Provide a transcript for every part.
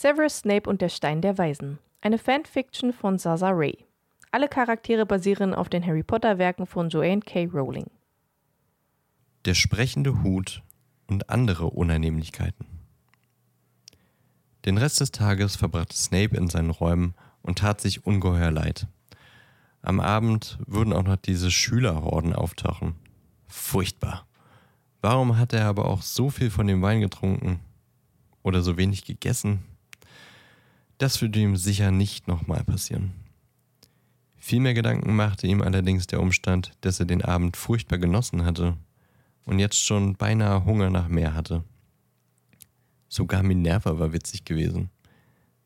Severus Snape und der Stein der Weisen. Eine Fanfiction von Zaza Ray. Alle Charaktere basieren auf den Harry Potter Werken von Joanne K. Rowling. Der sprechende Hut und andere Unannehmlichkeiten. Den Rest des Tages verbrachte Snape in seinen Räumen und tat sich ungeheuer leid. Am Abend würden auch noch diese Schülerhorden auftauchen. Furchtbar. Warum hat er aber auch so viel von dem Wein getrunken? Oder so wenig gegessen? Das würde ihm sicher nicht nochmal passieren. Viel mehr Gedanken machte ihm allerdings der Umstand, dass er den Abend furchtbar genossen hatte und jetzt schon beinahe Hunger nach mehr hatte. Sogar Minerva war witzig gewesen.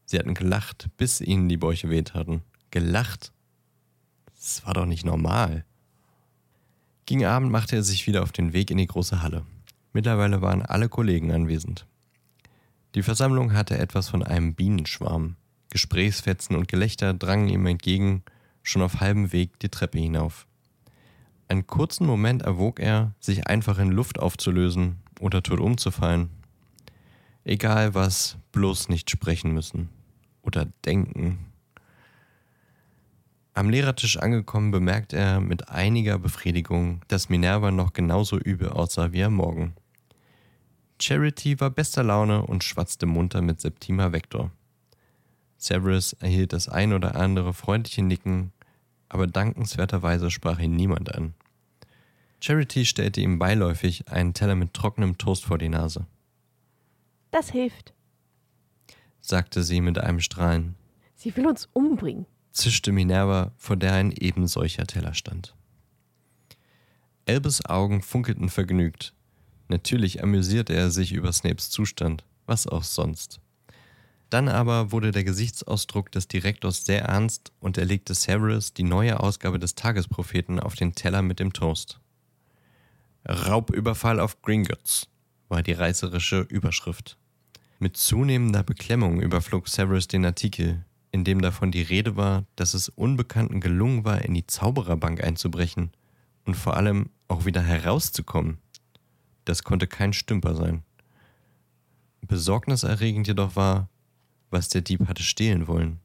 Sie hatten gelacht, bis ihnen die Bäuche weht hatten. Gelacht? Das war doch nicht normal. Gegen Abend machte er sich wieder auf den Weg in die große Halle. Mittlerweile waren alle Kollegen anwesend. Die Versammlung hatte etwas von einem Bienenschwarm. Gesprächsfetzen und Gelächter drangen ihm entgegen, schon auf halbem Weg die Treppe hinauf. Einen kurzen Moment erwog er, sich einfach in Luft aufzulösen oder tot umzufallen. Egal was, bloß nicht sprechen müssen oder denken. Am Lehrertisch angekommen bemerkt er mit einiger Befriedigung, dass Minerva noch genauso übel aussah wie am Morgen. Charity war bester Laune und schwatzte munter mit Septima Vector. Severus erhielt das ein oder andere freundliche Nicken, aber dankenswerterweise sprach ihn niemand an. Charity stellte ihm beiläufig einen Teller mit trockenem Toast vor die Nase. Das hilft, sagte sie mit einem Strahlen. Sie will uns umbringen zischte Minerva, vor der ein eben solcher Teller stand. Elbes Augen funkelten vergnügt. Natürlich amüsierte er sich über Snapes Zustand, was auch sonst. Dann aber wurde der Gesichtsausdruck des Direktors sehr ernst und er legte Severus die neue Ausgabe des Tagespropheten auf den Teller mit dem Toast. Raubüberfall auf Gringotts war die reißerische Überschrift. Mit zunehmender Beklemmung überflog Severus den Artikel, in dem davon die Rede war, dass es Unbekannten gelungen war, in die Zaubererbank einzubrechen und vor allem auch wieder herauszukommen. Das konnte kein Stümper sein. Besorgniserregend jedoch war, was der Dieb hatte stehlen wollen.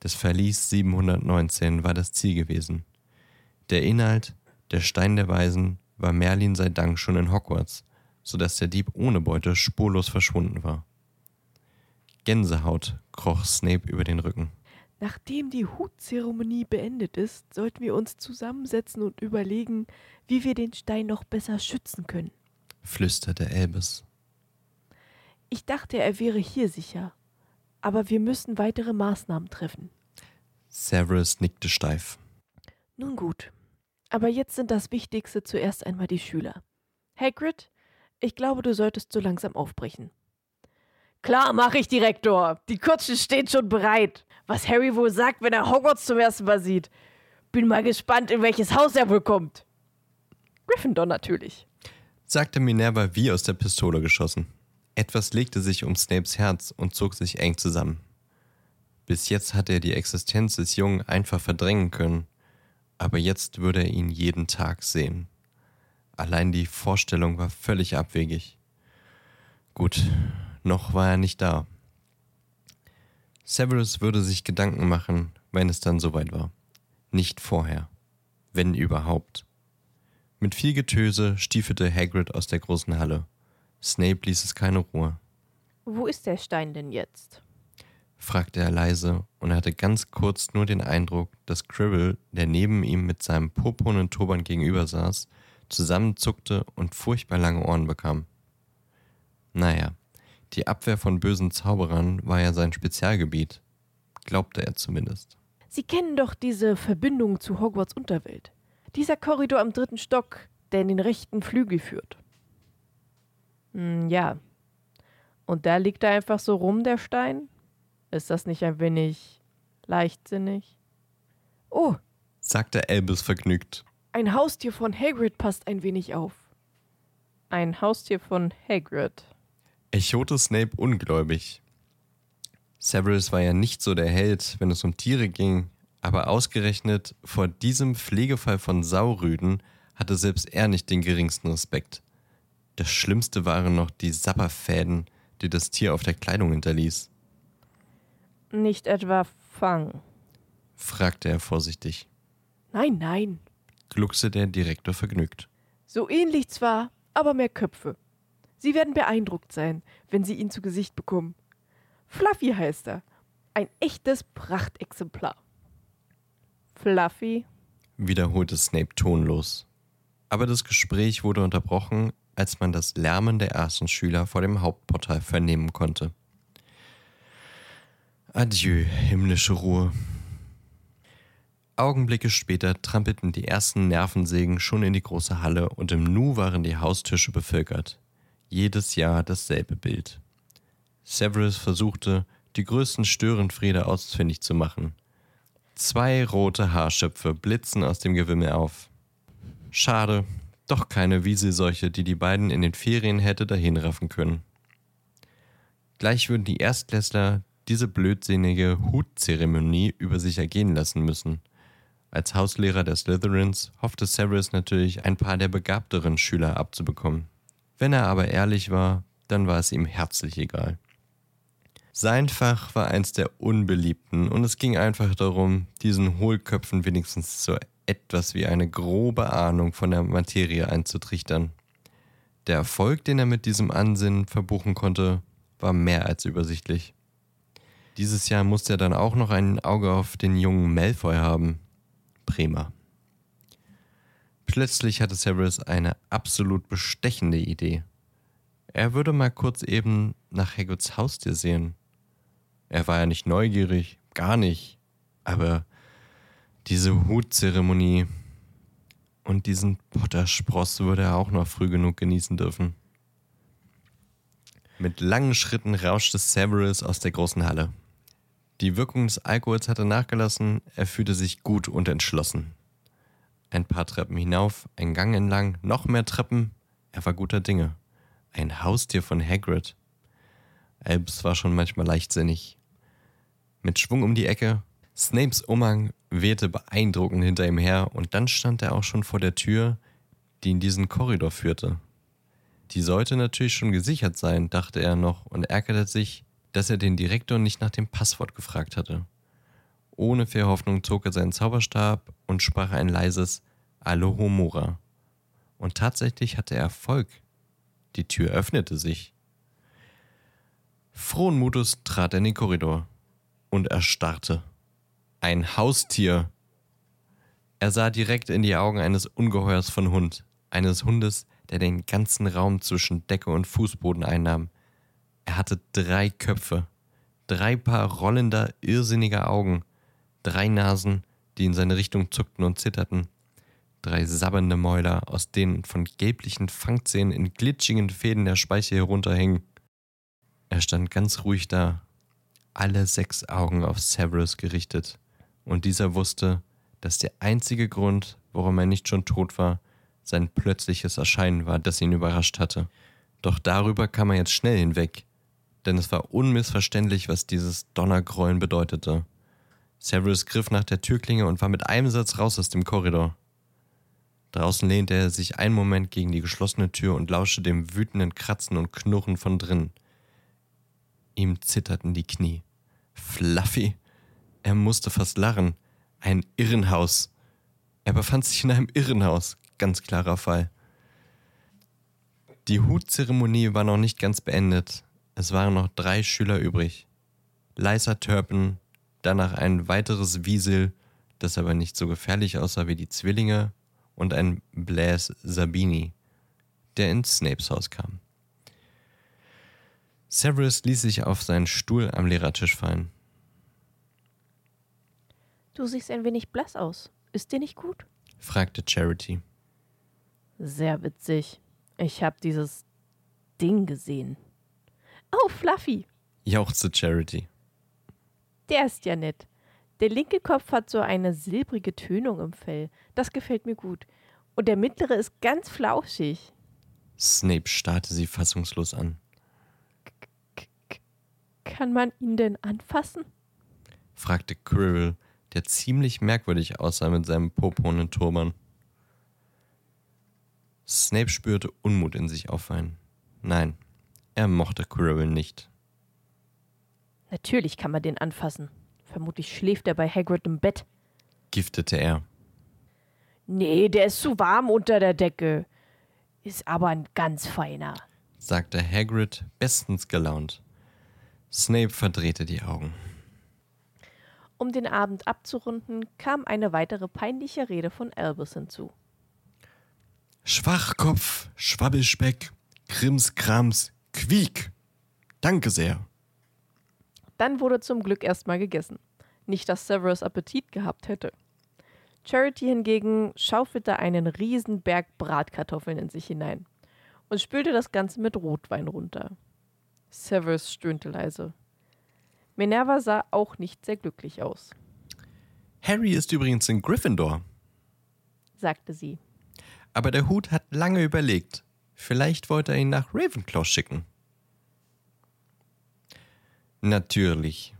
Das Verlies 719 war das Ziel gewesen. Der Inhalt, der Stein der Weisen, war Merlin sei Dank schon in Hogwarts, so dass der Dieb ohne Beute spurlos verschwunden war. Gänsehaut kroch Snape über den Rücken. Nachdem die Hutzeremonie beendet ist, sollten wir uns zusammensetzen und überlegen, wie wir den Stein noch besser schützen können, flüsterte Elbes. Ich dachte, er wäre hier sicher, aber wir müssen weitere Maßnahmen treffen. Severus nickte steif. Nun gut, aber jetzt sind das Wichtigste zuerst einmal die Schüler. Hagrid, ich glaube, du solltest so langsam aufbrechen. Klar, mach ich, Direktor. Die Kutsche steht schon bereit. Was Harry wohl sagt, wenn er Hogwarts zum ersten Mal sieht. Bin mal gespannt, in welches Haus er wohl kommt. Gryffindor natürlich. Sagte Minerva wie aus der Pistole geschossen. Etwas legte sich um Snapes Herz und zog sich eng zusammen. Bis jetzt hatte er die Existenz des Jungen einfach verdrängen können, aber jetzt würde er ihn jeden Tag sehen. Allein die Vorstellung war völlig abwegig. Gut, noch war er nicht da. Severus würde sich Gedanken machen, wenn es dann soweit war. Nicht vorher. Wenn überhaupt. Mit viel Getöse stiefelte Hagrid aus der großen Halle. Snape ließ es keine Ruhe. Wo ist der Stein denn jetzt? fragte er leise und hatte ganz kurz nur den Eindruck, dass Cribble, der neben ihm mit seinem purpurnen Turban gegenüber saß, zusammenzuckte und furchtbar lange Ohren bekam. Naja, die Abwehr von bösen Zauberern war ja sein Spezialgebiet, glaubte er zumindest. Sie kennen doch diese Verbindung zu Hogwarts Unterwelt. Dieser Korridor am dritten Stock, der in den rechten Flügel führt. Hm, ja. Und da liegt er einfach so rum, der Stein? Ist das nicht ein wenig leichtsinnig? Oh, sagte Albus vergnügt. Ein Haustier von Hagrid passt ein wenig auf. Ein Haustier von Hagrid, echote Snape ungläubig. Severus war ja nicht so der Held, wenn es um Tiere ging, aber ausgerechnet vor diesem Pflegefall von Saurüden hatte selbst er nicht den geringsten Respekt. Das Schlimmste waren noch die Sapperfäden, die das Tier auf der Kleidung hinterließ. Nicht etwa Fang. fragte er vorsichtig. Nein, nein. Gluckste der Direktor vergnügt. So ähnlich zwar, aber mehr Köpfe. Sie werden beeindruckt sein, wenn Sie ihn zu Gesicht bekommen. Fluffy heißt er. Ein echtes Prachtexemplar. Fluffy? wiederholte Snape tonlos. Aber das Gespräch wurde unterbrochen, als man das Lärmen der ersten Schüler vor dem Hauptportal vernehmen konnte. Adieu, himmlische Ruhe. Augenblicke später trampelten die ersten Nervensägen schon in die große Halle und im Nu waren die Haustische bevölkert. Jedes Jahr dasselbe Bild. Severus versuchte, die größten Störenfriede ausfindig zu machen. Zwei rote Haarschöpfe blitzen aus dem Gewimmel auf. Schade, doch keine Wieselseuche, die die beiden in den Ferien hätte dahinraffen können. Gleich würden die Erstklässler diese blödsinnige Hutzeremonie über sich ergehen lassen müssen. Als Hauslehrer der Slytherins hoffte Severus natürlich, ein paar der begabteren Schüler abzubekommen. Wenn er aber ehrlich war, dann war es ihm herzlich egal. Sein Fach war eins der unbeliebten und es ging einfach darum, diesen Hohlköpfen wenigstens so etwas wie eine grobe Ahnung von der Materie einzutrichtern. Der Erfolg, den er mit diesem Ansinnen verbuchen konnte, war mehr als übersichtlich. Dieses Jahr musste er dann auch noch ein Auge auf den jungen Malfoy haben. Prima. Plötzlich hatte Severus eine absolut bestechende Idee. Er würde mal kurz eben nach Hagrids Haustier sehen. Er war ja nicht neugierig, gar nicht. Aber diese Hutzeremonie und diesen Potterspross würde er auch noch früh genug genießen dürfen. Mit langen Schritten rauschte Severus aus der großen Halle. Die Wirkung des Alkohols hatte nachgelassen, er fühlte sich gut und entschlossen. Ein paar Treppen hinauf, ein Gang entlang, noch mehr Treppen, er war guter Dinge. Ein Haustier von Hagrid. Albus war schon manchmal leichtsinnig. Mit Schwung um die Ecke, Snapes Umhang wehte beeindruckend hinter ihm her und dann stand er auch schon vor der Tür, die in diesen Korridor führte. Die sollte natürlich schon gesichert sein, dachte er noch und ärgerte sich, dass er den Direktor nicht nach dem Passwort gefragt hatte. Ohne viel zog er seinen Zauberstab und sprach ein leises Alohomora. Und tatsächlich hatte er Erfolg. Die Tür öffnete sich. Frohen Mutes trat er in den Korridor und erstarrte. Ein Haustier. Er sah direkt in die Augen eines Ungeheuers von Hund, eines Hundes, der den ganzen Raum zwischen Decke und Fußboden einnahm. Er hatte drei Köpfe, drei Paar rollender, irrsinniger Augen, drei Nasen, die in seine Richtung zuckten und zitterten, drei sabbernde Mäuler, aus denen von gelblichen Fangzähnen in glitschigen Fäden der Speiche herunterhingen. Er stand ganz ruhig da, alle sechs Augen auf Severus gerichtet, und dieser wusste, dass der einzige Grund, warum er nicht schon tot war, sein plötzliches Erscheinen war, das ihn überrascht hatte. Doch darüber kam er jetzt schnell hinweg, denn es war unmissverständlich, was dieses Donnergrollen bedeutete. Severus griff nach der Türklinge und war mit einem Satz raus aus dem Korridor. Draußen lehnte er sich einen Moment gegen die geschlossene Tür und lauschte dem wütenden Kratzen und Knurren von drinnen. Ihm zitterten die Knie. Fluffy? Er musste fast lachen. Ein Irrenhaus. Er befand sich in einem Irrenhaus. Ganz klarer Fall. Die Hutzeremonie war noch nicht ganz beendet. Es waren noch drei Schüler übrig. Lysa Turpin, danach ein weiteres Wiesel, das aber nicht so gefährlich aussah wie die Zwillinge, und ein Blaise Sabini, der ins Snapes Haus kam. Severus ließ sich auf seinen Stuhl am Lehrertisch fallen. Du siehst ein wenig blass aus. Ist dir nicht gut? fragte Charity. Sehr witzig. Ich habe dieses Ding gesehen. Oh, Fluffy. jauchzte Charity. Der ist ja nett. Der linke Kopf hat so eine silbrige Tönung im Fell. Das gefällt mir gut. Und der mittlere ist ganz flauschig. Snape starrte sie fassungslos an. Kann man ihn denn anfassen? fragte Quirrell, der ziemlich merkwürdig aussah mit seinem purpurnen Turban. Snape spürte Unmut in sich auffallen. Nein, er mochte Quirrell nicht. Natürlich kann man den anfassen. Vermutlich schläft er bei Hagrid im Bett. giftete er. Nee, der ist zu warm unter der Decke. Ist aber ein ganz feiner. sagte Hagrid bestens gelaunt. Snape verdrehte die Augen. Um den Abend abzurunden, kam eine weitere peinliche Rede von Albus hinzu. Schwachkopf, Schwabbelspeck, Krimskrams, Quiek. Danke sehr. Dann wurde zum Glück erstmal gegessen. Nicht, dass Severus Appetit gehabt hätte. Charity hingegen schaufelte einen riesen Berg Bratkartoffeln in sich hinein und spülte das Ganze mit Rotwein runter. Severus stöhnte leise. Minerva sah auch nicht sehr glücklich aus, Harry ist übrigens in Gryffindor. sagte sie. Aber der Hut hat lange überlegt. Vielleicht wollte er ihn nach Ravenclaw schicken. Natürlich.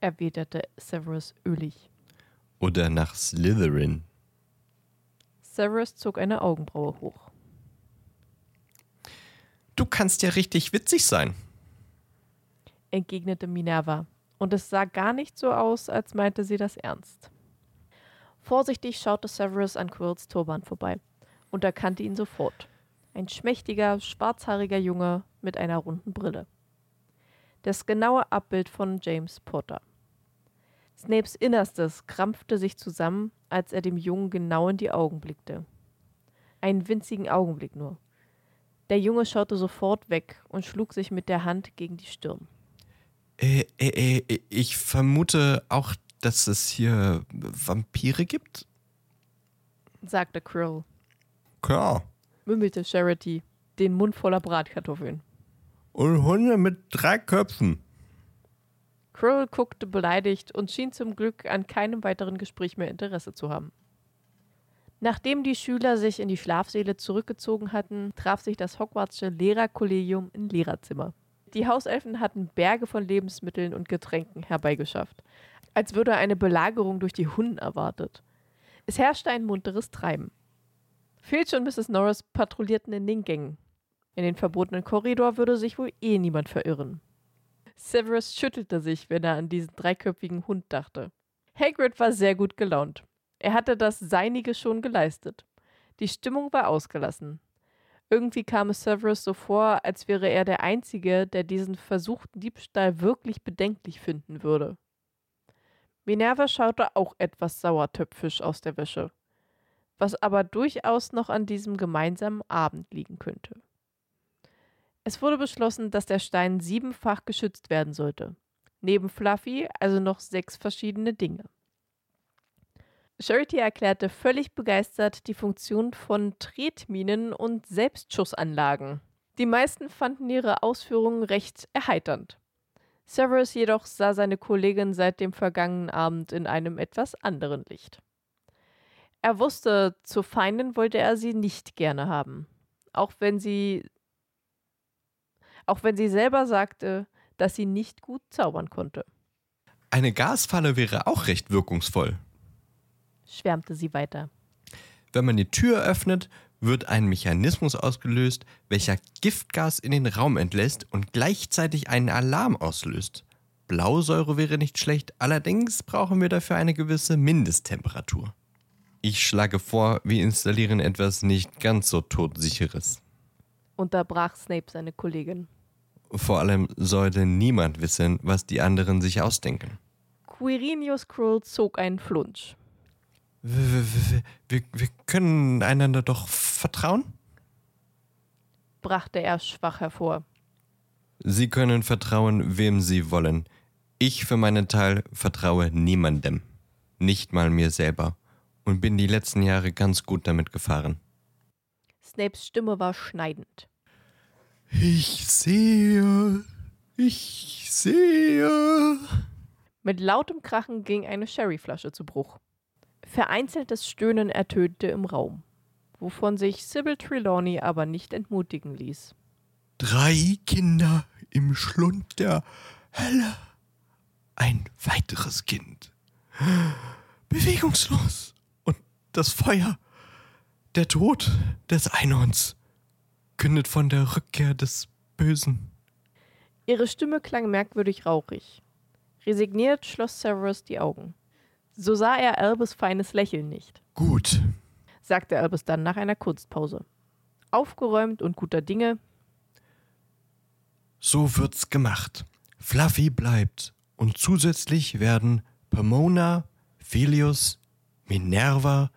erwiderte Severus ölig. Oder nach Slytherin. Severus zog eine Augenbraue hoch. Du kannst ja richtig witzig sein. entgegnete Minerva, und es sah gar nicht so aus, als meinte sie das ernst. Vorsichtig schaute Severus an Quirls Turban vorbei und erkannte ihn sofort. Ein schmächtiger, schwarzhaariger Junge mit einer runden Brille. Das genaue Abbild von James Potter. Snapes Innerstes krampfte sich zusammen, als er dem Jungen genau in die Augen blickte. Einen winzigen Augenblick nur. Der Junge schaute sofort weg und schlug sich mit der Hand gegen die Stirn. Äh, äh, äh, ich vermute auch, dass es hier Vampire gibt? sagte Krill, Klar. mümmelte Charity, den Mund voller Bratkartoffeln. Und Hunde mit drei Köpfen. Krill guckte beleidigt und schien zum Glück an keinem weiteren Gespräch mehr Interesse zu haben. Nachdem die Schüler sich in die Schlafsäle zurückgezogen hatten, traf sich das Hogwartsche Lehrerkollegium im Lehrerzimmer. Die Hauselfen hatten Berge von Lebensmitteln und Getränken herbeigeschafft, als würde eine Belagerung durch die Hunden erwartet. Es herrschte ein munteres Treiben. Filch und Mrs. Norris patrouillierten in den Gängen. In den verbotenen Korridor würde sich wohl eh niemand verirren. Severus schüttelte sich, wenn er an diesen dreiköpfigen Hund dachte. Hagrid war sehr gut gelaunt. Er hatte das Seinige schon geleistet. Die Stimmung war ausgelassen. Irgendwie kam es Severus so vor, als wäre er der Einzige, der diesen versuchten Diebstahl wirklich bedenklich finden würde. Minerva schaute auch etwas sauertöpfisch aus der Wäsche, was aber durchaus noch an diesem gemeinsamen Abend liegen könnte. Es wurde beschlossen, dass der Stein siebenfach geschützt werden sollte. Neben Fluffy also noch sechs verschiedene Dinge. Charity erklärte völlig begeistert die Funktion von Tretminen und Selbstschussanlagen. Die meisten fanden ihre Ausführungen recht erheiternd. Severus jedoch sah seine Kollegin seit dem vergangenen Abend in einem etwas anderen Licht. Er wusste, zu Feinden wollte er sie nicht gerne haben, auch wenn sie auch wenn sie selber sagte, dass sie nicht gut zaubern konnte, Eine Gasfalle wäre auch recht wirkungsvoll. Schwärmte sie weiter. Wenn man die Tür öffnet, wird ein Mechanismus ausgelöst, welcher Giftgas in den Raum entlässt und gleichzeitig einen Alarm auslöst. Blausäure wäre nicht schlecht, allerdings brauchen wir dafür eine gewisse Mindesttemperatur. Ich schlage vor, wir installieren etwas nicht ganz so todsicheres. Unterbrach Snape seine Kollegin. Vor allem sollte niemand wissen, was die anderen sich ausdenken. Quirinius Krull zog einen Flunsch. Wir, wir, können einander doch vertrauen? brachte er schwach hervor. Sie können vertrauen, wem Sie wollen. Ich für meinen Teil vertraue niemandem. Nicht mal mir selber. Und bin die letzten Jahre ganz gut damit gefahren. Snapes Stimme war schneidend. Ich sehe. Ich sehe. Mit lautem Krachen ging eine Sherryflasche zu Bruch. Vereinzeltes Stöhnen ertönte im Raum, wovon sich Sybil Trelawney aber nicht entmutigen ließ. Drei Kinder im Schlund der Hölle. Ein weiteres Kind. Bewegungslos. Und das Feuer. Der Tod des Einhorns kündet von der Rückkehr des Bösen. Ihre Stimme klang merkwürdig rauchig. Resigniert schloss Severus die Augen. So sah er Albus feines Lächeln nicht. Gut, sagte Albus dann nach einer Kunstpause. Aufgeräumt und guter Dinge. So wird's gemacht. Fluffy bleibt. Und zusätzlich werden Pomona, Philius, Minerva,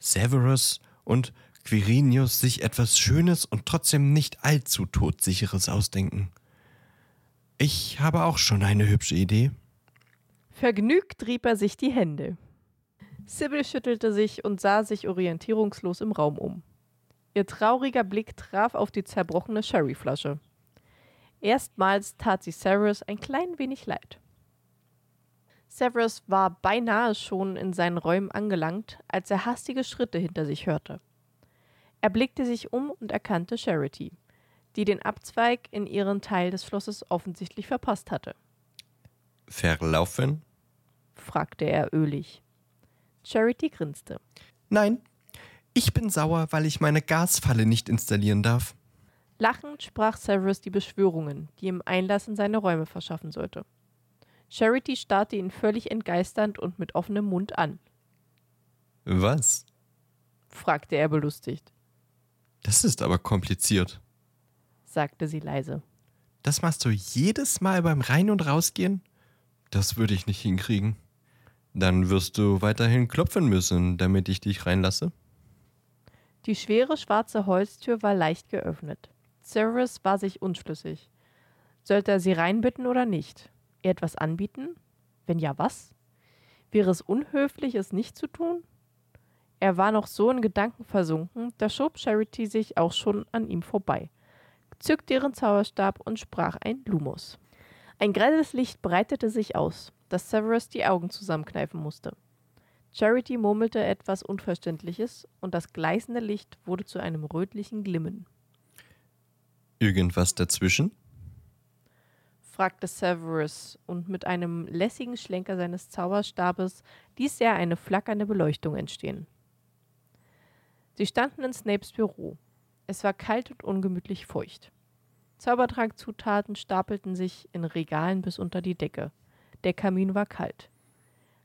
Severus und Quirinius sich etwas Schönes und trotzdem nicht allzu todsicheres ausdenken. Ich habe auch schon eine hübsche Idee. Vergnügt rieb er sich die Hände. Sybil schüttelte sich und sah sich orientierungslos im Raum um. Ihr trauriger Blick traf auf die zerbrochene Sherryflasche. Erstmals tat sie Severus ein klein wenig leid. Severus war beinahe schon in seinen Räumen angelangt, als er hastige Schritte hinter sich hörte. Er blickte sich um und erkannte Charity, die den Abzweig in ihren Teil des Schlosses offensichtlich verpasst hatte. Verlaufen? fragte er ölig. Charity grinste. Nein, ich bin sauer, weil ich meine Gasfalle nicht installieren darf. Lachend sprach Severus die Beschwörungen, die ihm Einlass in seine Räume verschaffen sollte. Charity starrte ihn völlig entgeisternd und mit offenem Mund an. Was? fragte er belustigt. Das ist aber kompliziert, sagte sie leise. Das machst du jedes Mal beim Rein- und Rausgehen? Das würde ich nicht hinkriegen. Dann wirst du weiterhin klopfen müssen, damit ich dich reinlasse. Die schwere schwarze Holztür war leicht geöffnet. Severus war sich unschlüssig. Sollte er sie reinbitten oder nicht? Ihr etwas anbieten? Wenn ja, was? Wäre es unhöflich, es nicht zu tun? Er war noch so in Gedanken versunken, da schob Charity sich auch schon an ihm vorbei, zückte ihren Zauberstab und sprach ein Lumos. Ein grelles Licht breitete sich aus, dass Severus die Augen zusammenkneifen musste. Charity murmelte etwas Unverständliches und das gleißende Licht wurde zu einem rötlichen Glimmen. Irgendwas dazwischen? fragte Severus, und mit einem lässigen Schlenker seines Zauberstabes ließ er eine flackernde Beleuchtung entstehen. Sie standen in Snapes Büro. Es war kalt und ungemütlich feucht. Zaubertrankzutaten stapelten sich in Regalen bis unter die Decke. Der Kamin war kalt.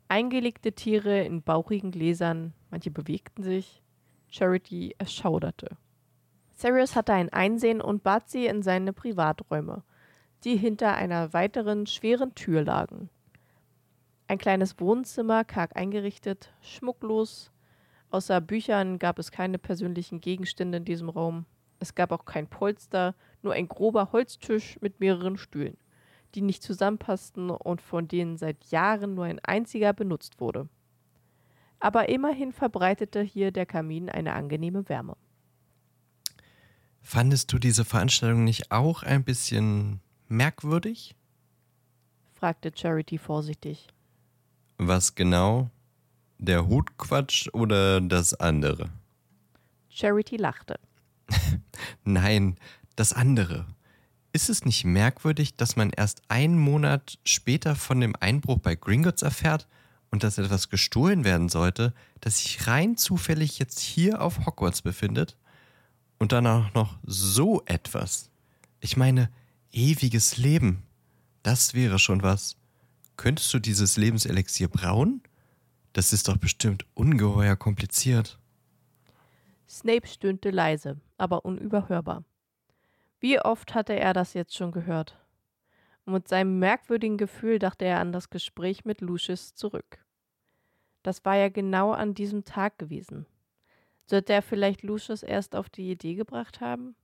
Eingelegte Tiere in bauchigen Gläsern, manche bewegten sich. Charity erschauderte. Sirius hatte ein Einsehen und bat sie in seine Privaträume, die hinter einer weiteren schweren Tür lagen. Ein kleines Wohnzimmer, karg eingerichtet, schmucklos. Außer Büchern gab es keine persönlichen Gegenstände in diesem Raum. Es gab auch kein Polster, nur ein grober Holztisch mit mehreren Stühlen, die nicht zusammenpassten und von denen seit Jahren nur ein einziger benutzt wurde. Aber immerhin verbreitete hier der Kamin eine angenehme Wärme. Fandest du diese Veranstaltung nicht auch ein bisschen merkwürdig? fragte Charity vorsichtig. Was genau? Der Hutquatsch oder das andere? Charity lachte. Nein, das andere. Ist es nicht merkwürdig, dass man erst einen Monat später von dem Einbruch bei Gringotts erfährt und dass etwas gestohlen werden sollte, das sich rein zufällig jetzt hier auf Hogwarts befindet? Und dann auch noch so etwas. Ich meine, ewiges Leben. Das wäre schon was. Könntest du dieses Lebenselixier brauen? Das ist doch bestimmt ungeheuer kompliziert. Snape stöhnte leise, aber unüberhörbar. Wie oft hatte er das jetzt schon gehört? Und mit seinem merkwürdigen Gefühl dachte er an das Gespräch mit Lucius zurück. Das war ja genau an diesem Tag gewesen. Sollte er vielleicht Lucius erst auf die Idee gebracht haben?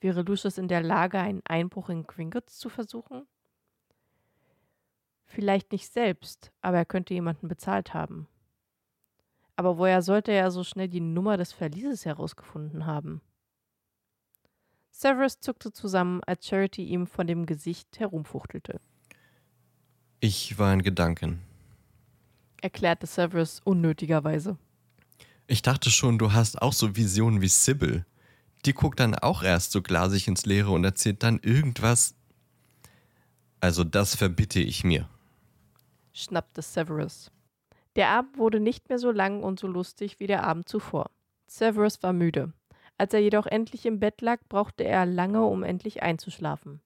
Wäre Lucius in der Lage, einen Einbruch in Gringotts zu versuchen? Vielleicht nicht selbst, aber er könnte jemanden bezahlt haben. Aber woher sollte er so schnell die Nummer des Verlieses herausgefunden haben? Severus zuckte zusammen, als Charity ihm von dem Gesicht herumfuchtelte. Ich war in Gedanken, erklärte Severus unnötigerweise. Ich dachte schon, du hast auch so Visionen wie Sybil. Die guckt dann auch erst so glasig ins Leere und erzählt dann irgendwas. Also das verbitte ich mir, schnappte Severus. Der Abend wurde nicht mehr so lang und so lustig wie der Abend zuvor. Severus war müde. Als er jedoch endlich im Bett lag, brauchte er lange, um endlich einzuschlafen.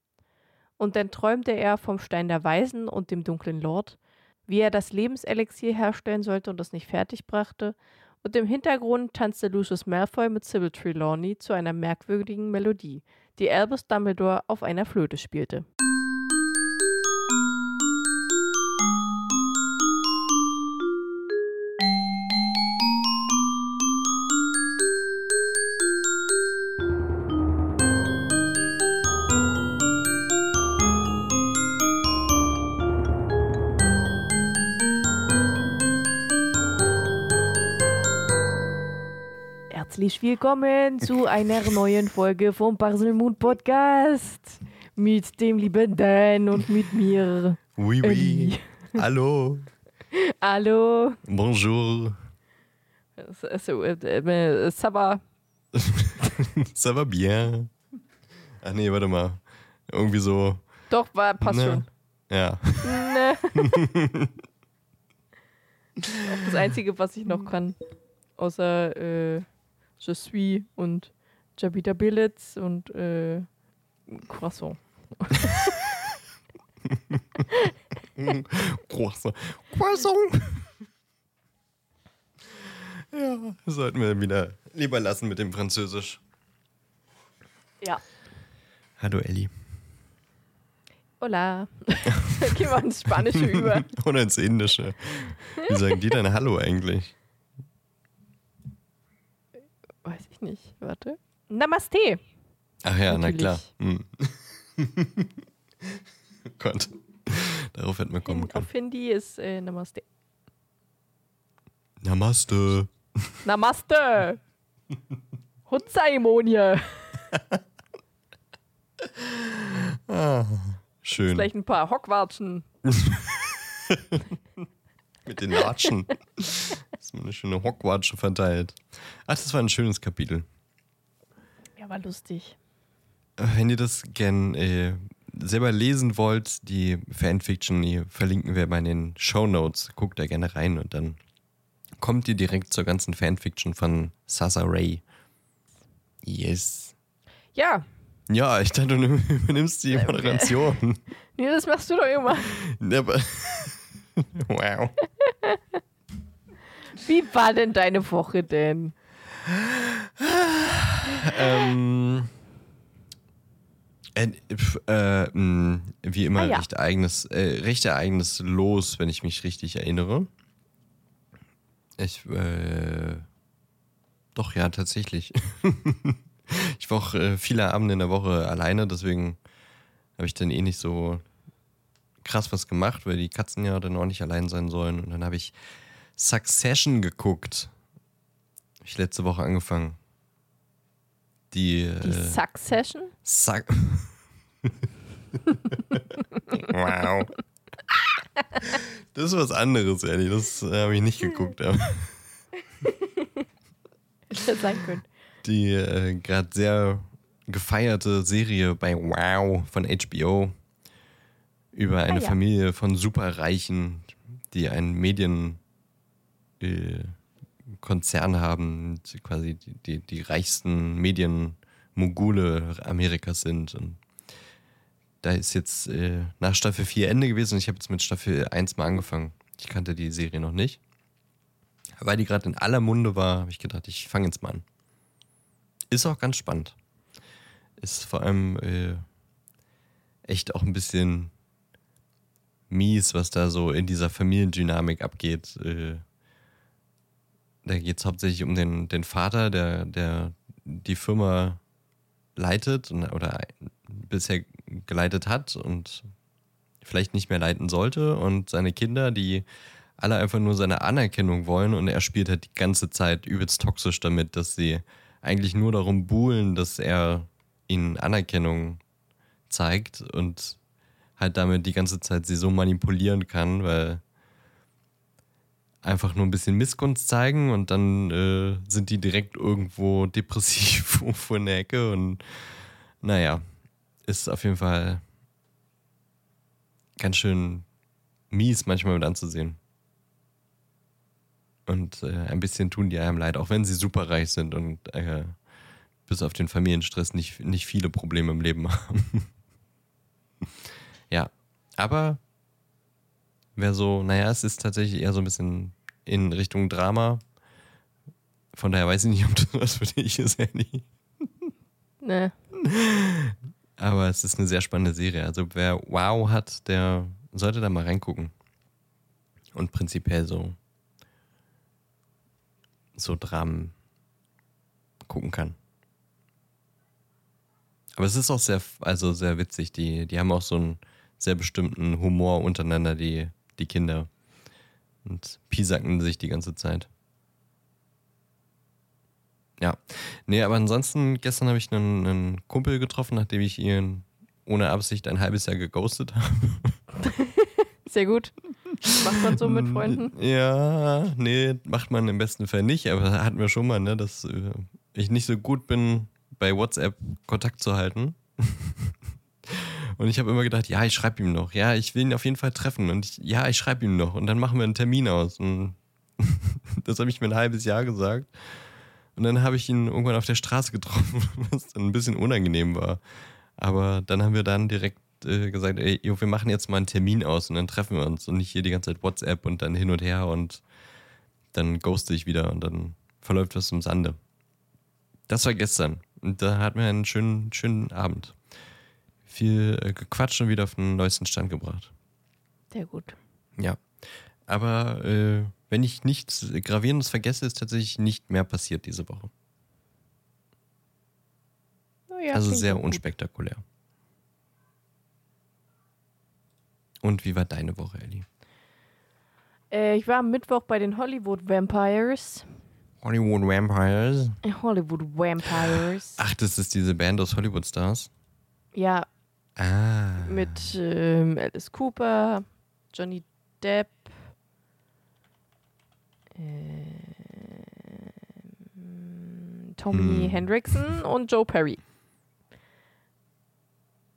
Und dann träumte er vom Stein der Weisen und dem dunklen Lord, wie er das Lebenselixier herstellen sollte und es nicht fertig brachte. Und im Hintergrund tanzte Lucius Malfoy mit Sybil Trelawney zu einer merkwürdigen Melodie, die Albus Dumbledore auf einer Flöte spielte. Herzlich willkommen zu einer neuen Folge vom Parselmund Podcast mit dem lieben Dan und mit mir. Oui, oui. Ellie. Hallo. Hallo. Bonjour. So, äh, äh, ça va? Ça va bien. Ach nee, warte mal. Irgendwie so. Doch, war, passt ne? schon. Ja. Ne. Das Einzige, was ich noch kann. Außer äh, Je suis und Jabita Billets und äh, Croissant. Croissant. Croissant. Ja, sollten wir wieder lieber lassen mit dem Französisch. Ja. Hallo Elli. Hola. Gehen wir ins Spanische über. Oder ins Indische. Wie sagen die denn Hallo eigentlich? Weiß ich nicht. Warte. Namaste. Ach ja, na Natürlich. klar. Hm. Gott. Darauf hätten wir kommen können. Auf Hindi ist äh, Namaste. Namaste. Namaste. Hundzeremonie. Schön. Vielleicht ein paar Hockwatschen. Mit den Latschen. Dass man eine schöne Hockwatsche verteilt. Ach, das war ein schönes Kapitel. Ja, war lustig. Wenn ihr das gern äh, selber lesen wollt, die Fanfiction, die verlinken wir in den Show Notes. Guckt da gerne rein und dann kommt ihr direkt zur ganzen Fanfiction von Sasa Ray. Yes. Ja, Ja, ich dachte, du übernimmst die Moderation. nee, das machst du doch immer. Ja, Aber wow. Wie war denn deine Woche denn? Ähm, äh, äh, mh, wie immer Ah, ja. recht eigenes, äh, recht ereignis los, wenn ich mich richtig erinnere. Ich, äh, doch, ja, tatsächlich. ich war auch äh, viele Abende in der Woche alleine, deswegen habe ich dann eh nicht so krass was gemacht, weil die Katzen ja dann auch nicht allein sein sollen. Und dann habe ich Succession geguckt. Habe ich letzte Woche angefangen. Die, Die äh, Succession? Suck. wow. Das ist was anderes, ehrlich. Das äh, habe ich nicht geguckt. Aber Hätte sein können. die äh, gerade sehr gefeierte Serie bei Wow von HBO über eine Ah, ja. Familie von Superreichen, die einen Medienkonzern äh, haben, die quasi die, die, die reichsten Medienmogule Amerikas sind. Und da ist jetzt äh, nach Staffel 4 Ende gewesen und ich habe jetzt mit Staffel 1 mal angefangen. Ich kannte die Serie noch nicht. Weil die gerade in aller Munde war, habe ich gedacht, ich fange jetzt mal an. Ist auch ganz spannend. Ist vor allem äh, echt auch ein bisschen mies, was da so in dieser Familiendynamik abgeht. Äh, da geht es hauptsächlich um den, den Vater, der, der die Firma leitet und, oder bisher geleitet hat und vielleicht nicht mehr leiten sollte und seine Kinder, die alle einfach nur seine Anerkennung wollen und er spielt halt die ganze Zeit übelst toxisch damit, dass sie eigentlich nur darum buhlen, dass er ihnen Anerkennung zeigt und halt damit die ganze Zeit sie so manipulieren kann, weil einfach nur ein bisschen Missgunst zeigen und dann äh, sind die direkt irgendwo depressiv vor der Ecke und naja, ist auf jeden Fall ganz schön mies manchmal mit anzusehen. Und äh, ein bisschen tun die einem leid, auch wenn sie superreich sind und äh, bis auf den Familienstress nicht, nicht viele Probleme im Leben haben. Ja, aber wäre so, naja, es ist tatsächlich eher so ein bisschen in Richtung Drama. Von daher weiß ich nicht, ob das was für dich ist, Annie. Ne. Aber es ist eine sehr spannende Serie. Also wer Wow hat, der sollte da mal reingucken. Und prinzipiell so, so Dramen gucken kann. Aber es ist auch sehr, also sehr witzig. Die, die haben auch so einen sehr bestimmten Humor untereinander, die, die Kinder. Und piesacken sich die ganze Zeit. Ja. Nee, aber ansonsten, gestern habe ich einen, einen Kumpel getroffen, nachdem ich ihn ohne Absicht ein halbes Jahr geghostet habe. Sehr gut. Macht man so mit Freunden? Ja, nee, macht man im besten Fall nicht, aber hatten wir schon mal, ne, dass äh, ich nicht so gut bin, bei WhatsApp Kontakt zu halten. Und ich habe immer gedacht, ja, ich schreibe ihm noch. Ja, ich will ihn auf jeden Fall treffen. Und ich, ja, ich schreibe ihm noch. Und dann machen wir einen Termin aus. Und das habe ich mir ein halbes Jahr gesagt. Und dann habe ich ihn irgendwann auf der Straße getroffen, was dann ein bisschen unangenehm war. Aber dann haben wir dann direkt äh, gesagt, ey, jo, wir machen jetzt mal einen Termin aus und dann treffen wir uns und nicht hier die ganze Zeit WhatsApp und dann hin und her und dann ghoste ich wieder und dann verläuft was im Sande. Das war gestern und da hatten wir einen schönen, schönen Abend. Viel äh, gequatscht und wieder auf den neuesten Stand gebracht. Sehr gut. Ja. Aber äh, wenn ich nichts Gravierendes vergesse, ist tatsächlich nicht mehr passiert diese Woche. Oh ja, also sehr doch gut. unspektakulär. Und wie war deine Woche, Ellie? Äh, ich war am Mittwoch bei den Hollywood Vampires. Hollywood Vampires. Äh, Hollywood Vampires. Ach, das ist diese Band aus Hollywood Stars. Ja, Ah. mit ähm, Alice Cooper, Johnny Depp, ähm, Tommy Hm. Hendrickson und Joe Perry.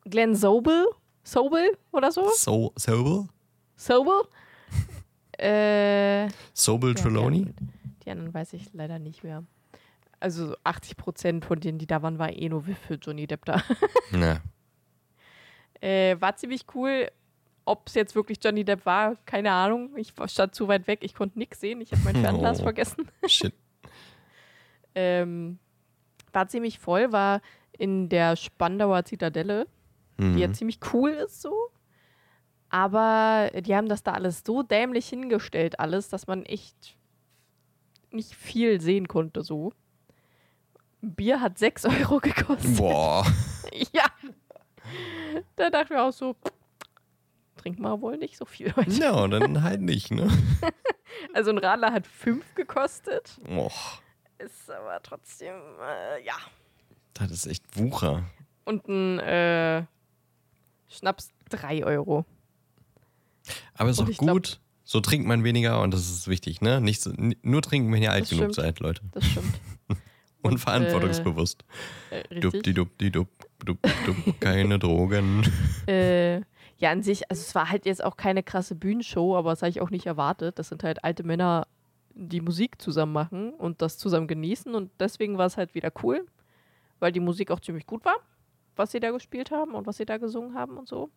Glenn Sobel? Sobel oder so? So Sobel? Sobel? äh, Sobel ja, Trelawney? Die anderen, die anderen weiß ich leider nicht mehr. Also 80 Prozent von denen, die da waren, war eh nur für Johnny Depp da. Na, Äh, war ziemlich cool. Ob es jetzt wirklich Johnny Depp war, keine Ahnung. Ich war- stand zu weit weg, ich konnte nichts sehen. Ich habe mein Fernglas Oh. vergessen. shit. Ähm, war ziemlich voll, war in der Spandauer Zitadelle, die ja Mhm. ziemlich cool ist so. Aber die haben das da alles so dämlich hingestellt, alles, dass man echt nicht viel sehen konnte so. Bier hat 6 Euro gekostet. Boah. Ja. Da dachten wir auch so, trink mal wohl nicht so viel heute. Ja, dann halt nicht, ne? Also ein Radler hat 5 gekostet. Och, Ist aber trotzdem, äh, ja. das ist echt Wucher. Und ein äh, Schnaps 3 Euro. Aber ist Und auch ich glaub- gut. So trinkt man weniger und das ist wichtig, ne? Nicht so, nur trinken, wenn ihr alt genug stimmt. seid, Leute. Das stimmt. Und, verantwortungsbewusst. Äh, die dup, die dup, dup, dup, keine Drogen. Äh, ja, an sich, also es war halt jetzt auch keine krasse Bühnenshow, aber das habe ich auch nicht erwartet. Das sind halt alte Männer, die Musik zusammen machen und das zusammen genießen. Und deswegen war es halt wieder cool, weil die Musik auch ziemlich gut war, was sie da gespielt haben und was sie da gesungen haben und so.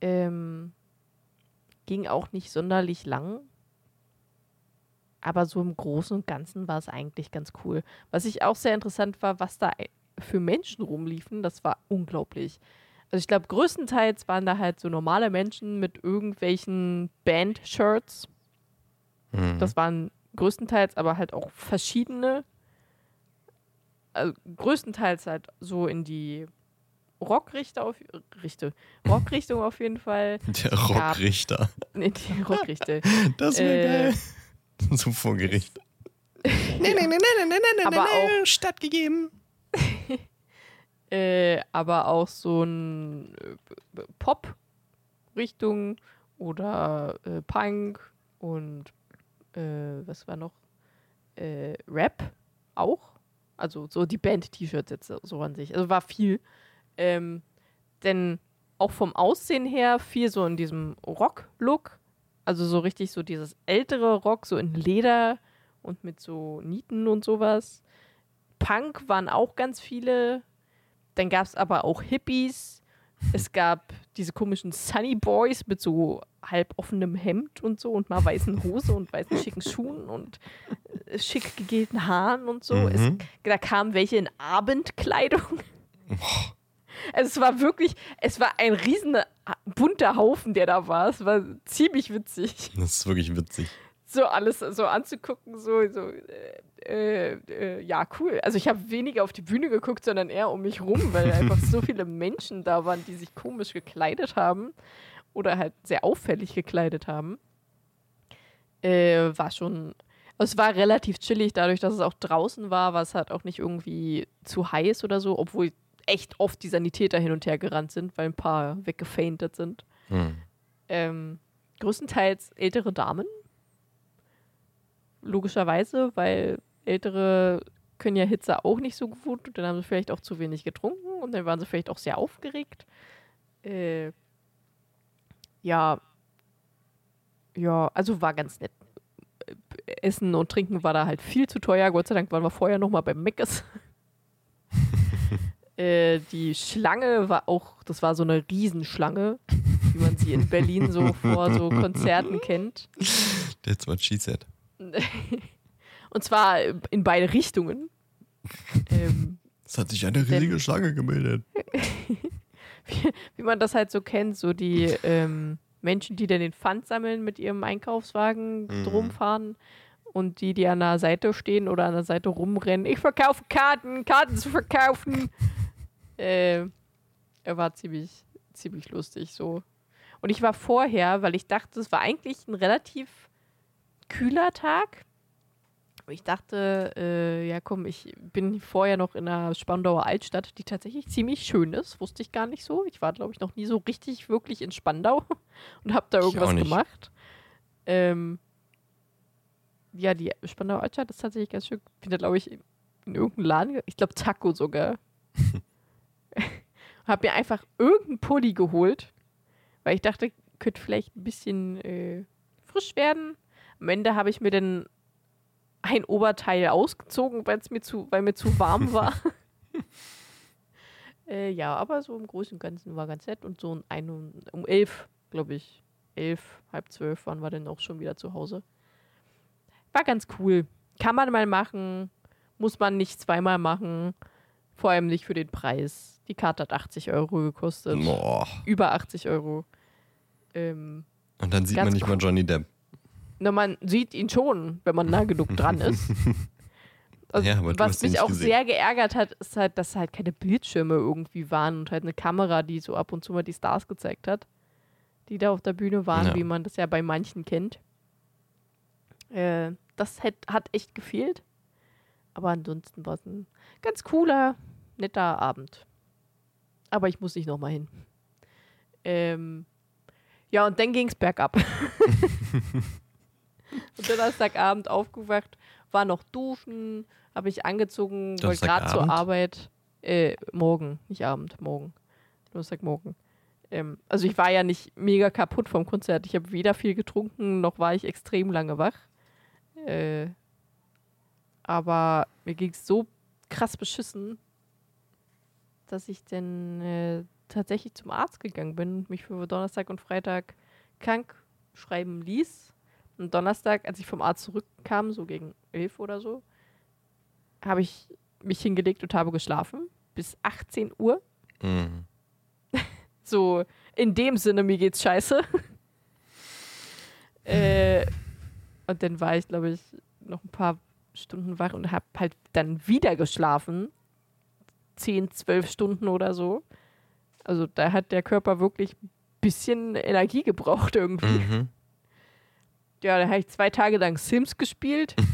Ähm, ging auch nicht sonderlich lang. Aber so im Großen und Ganzen war es eigentlich ganz cool. Was ich auch sehr interessant war, was da für Menschen rumliefen, das war unglaublich. Also ich glaube, größtenteils waren da halt so normale Menschen mit irgendwelchen Band-Shirts. Mhm. Das waren größtenteils aber halt auch verschiedene. Also größtenteils halt so in die Rockrichter auf Richte. Rockrichtung auf jeden Fall. Der Rockrichter. In die Rockrichte. Das wäre Äh, geil. So vor Gericht. nee, nee, nee, nee, nee, nee, nee, Aber nee, stattgegeben. äh, aber auch so ein äh, Pop-Richtung oder äh, Punk und äh, was war noch? Äh, Rap auch. Also so die Band-T-Shirts jetzt so an sich. Also war viel. Ähm, denn auch vom Aussehen her viel so in diesem Rock-Look. Also so richtig so dieses ältere Rock, so in Leder und mit so Nieten und sowas. Punk waren auch ganz viele. Dann gab es aber auch Hippies Es gab diese komischen Sunny Boys mit so halb offenem Hemd und so und mal weißen Hose und weißen schicken Schuhen und äh, schick gegelten Haaren und so. Es, Mhm. da kamen welche in Abendkleidung. Also es war wirklich, es war ein riesen bunter Haufen, der da war. Es war ziemlich witzig Das ist wirklich witzig. so alles so anzugucken, so, so äh, äh, äh, ja, cool. Also ich habe weniger auf die Bühne geguckt, sondern eher um mich rum, weil einfach so viele Menschen da waren, die sich komisch gekleidet haben oder halt sehr auffällig gekleidet haben. Äh, war schon, also es war relativ chillig, dadurch, dass es auch draußen war, war es halt auch nicht irgendwie zu heiß oder so, obwohl echt oft die Sanitäter hin und her gerannt sind, weil ein paar weggefeintet sind. Hm. Ähm, größtenteils ältere Damen. Logischerweise, weil ältere können ja Hitze auch nicht so gut und dann haben sie vielleicht auch zu wenig getrunken und dann waren sie vielleicht auch sehr aufgeregt. Äh, ja. Ja, also war ganz nett. Äh, Essen und Trinken war da halt viel zu teuer. Gott sei Dank waren wir vorher nochmal beim Meckes. Äh, die Schlange war auch, das war so eine Riesenschlange, wie man sie in Berlin so vor so Konzerten kennt. That's what she said. Und zwar in beide Richtungen. ähm, Es hat sich eine riesige Schlange gemeldet. wie, wie man das halt so kennt, so die ähm, Menschen, die dann den Pfand sammeln mit ihrem Einkaufswagen Mhm. drum fahren und die, die an der Seite stehen oder an der Seite rumrennen. Ich verkaufe Karten, Karten zu verkaufen. Äh, er war ziemlich, ziemlich lustig so. Und ich war vorher, weil ich dachte, es war eigentlich ein relativ kühler Tag. Ich dachte, äh, ja komm, ich bin vorher noch in der Spandauer Altstadt, die tatsächlich ziemlich schön ist. Wusste ich gar nicht so. Ich war, glaube ich, noch nie so richtig, wirklich in Spandau und habe da irgendwas gemacht. Ähm, ja, die Spandauer Altstadt ist tatsächlich ganz schön. Ich bin da, glaube ich, in irgendeinem Laden, ich glaube Taco sogar. habe mir einfach irgendeinen Pulli geholt, weil ich dachte, könnte vielleicht ein bisschen äh, frisch werden. Am Ende habe ich mir dann ein Oberteil ausgezogen, weil's mir zu, weil mir zu warm war. äh, ja, aber so im Großen und Ganzen war ganz nett und so um, um elf, glaube ich, elf, halb zwölf waren wir dann auch schon wieder zu Hause. War ganz cool. Kann man mal machen, muss man nicht zweimal machen, vor allem nicht für den Preis. Die Karte hat 80 Euro gekostet, Boah. über 80 Euro. Ähm, Und dann sieht man nicht mal Johnny Depp. na, man sieht ihn schon, wenn man nah genug dran ist. Also, Ja, was mich auch gesehen. sehr geärgert hat, ist halt, dass halt keine Bildschirme irgendwie waren und halt eine Kamera, die so ab und zu mal die Stars gezeigt hat, die da auf der Bühne waren, Ja. wie man das ja bei manchen kennt. Äh, das hat, hat echt gefehlt. Aber ansonsten war es ein ganz cooler, netter Abend. Aber ich muss nicht nochmal hin. Ähm, ja, und dann ging es bergab. und Donnerstagabend aufgewacht, war noch duschen, habe ich angezogen, wollte gerade zur? Arbeit. Äh, morgen, nicht Abend, morgen. Donnerstagmorgen. Ähm, also ich war ja nicht mega kaputt vom Konzert. Ich habe weder viel getrunken, noch war ich extrem lange wach. Äh, aber mir ging es so krass beschissen, dass ich dann äh, tatsächlich zum Arzt gegangen bin und mich für Donnerstag und Freitag krank schreiben ließ. Und Donnerstag, als ich vom Arzt zurückkam, so gegen elf oder so, habe ich mich hingelegt und habe geschlafen bis 18 Uhr. Mhm. So in dem Sinne, mir geht's scheiße. äh, und dann war ich, glaube ich, noch ein paar Stunden wach und habe halt dann wieder geschlafen. 10, 12 Stunden oder so. Also da hat der Körper wirklich ein bisschen Energie gebraucht irgendwie. Mhm. Ja, da habe ich zwei Tage lang Sims gespielt.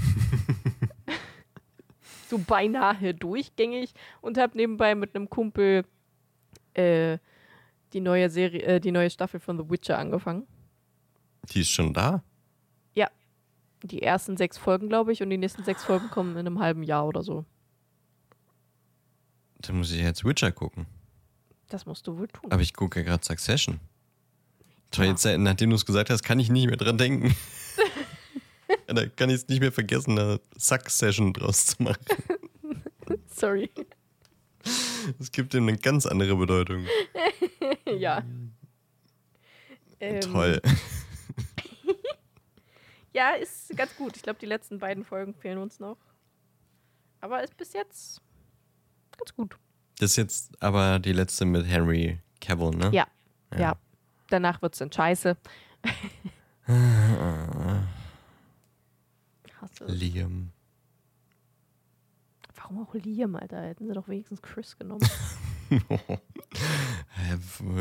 so beinahe durchgängig und habe nebenbei mit einem Kumpel äh, die neue Serie, äh, die neue Staffel von The Witcher angefangen. Die ist schon da? Die ersten sechs Folgen, glaube ich, und die nächsten sechs Folgen kommen in einem halben Jahr oder so. Dann muss ich jetzt Witcher gucken. Das musst du wohl tun. Aber ich gucke ja gerade Succession. Toll, Ja. jetzt, nachdem du es gesagt hast, kann ich nicht mehr dran denken. da kann ich es nicht mehr vergessen, eine Succession draus zu machen. Sorry. Es gibt ihm eine ganz andere Bedeutung. ja. Ähm, Toll. Ja, ist ganz gut. Ich glaube, die letzten beiden Folgen fehlen uns noch. Aber ist bis jetzt ganz gut. Das ist jetzt aber die letzte mit Henry Cavill, ne? Ja. Ja. Danach wird es dann scheiße. Liam. warum auch Liam, Alter? Hätten sie doch wenigstens Chris genommen.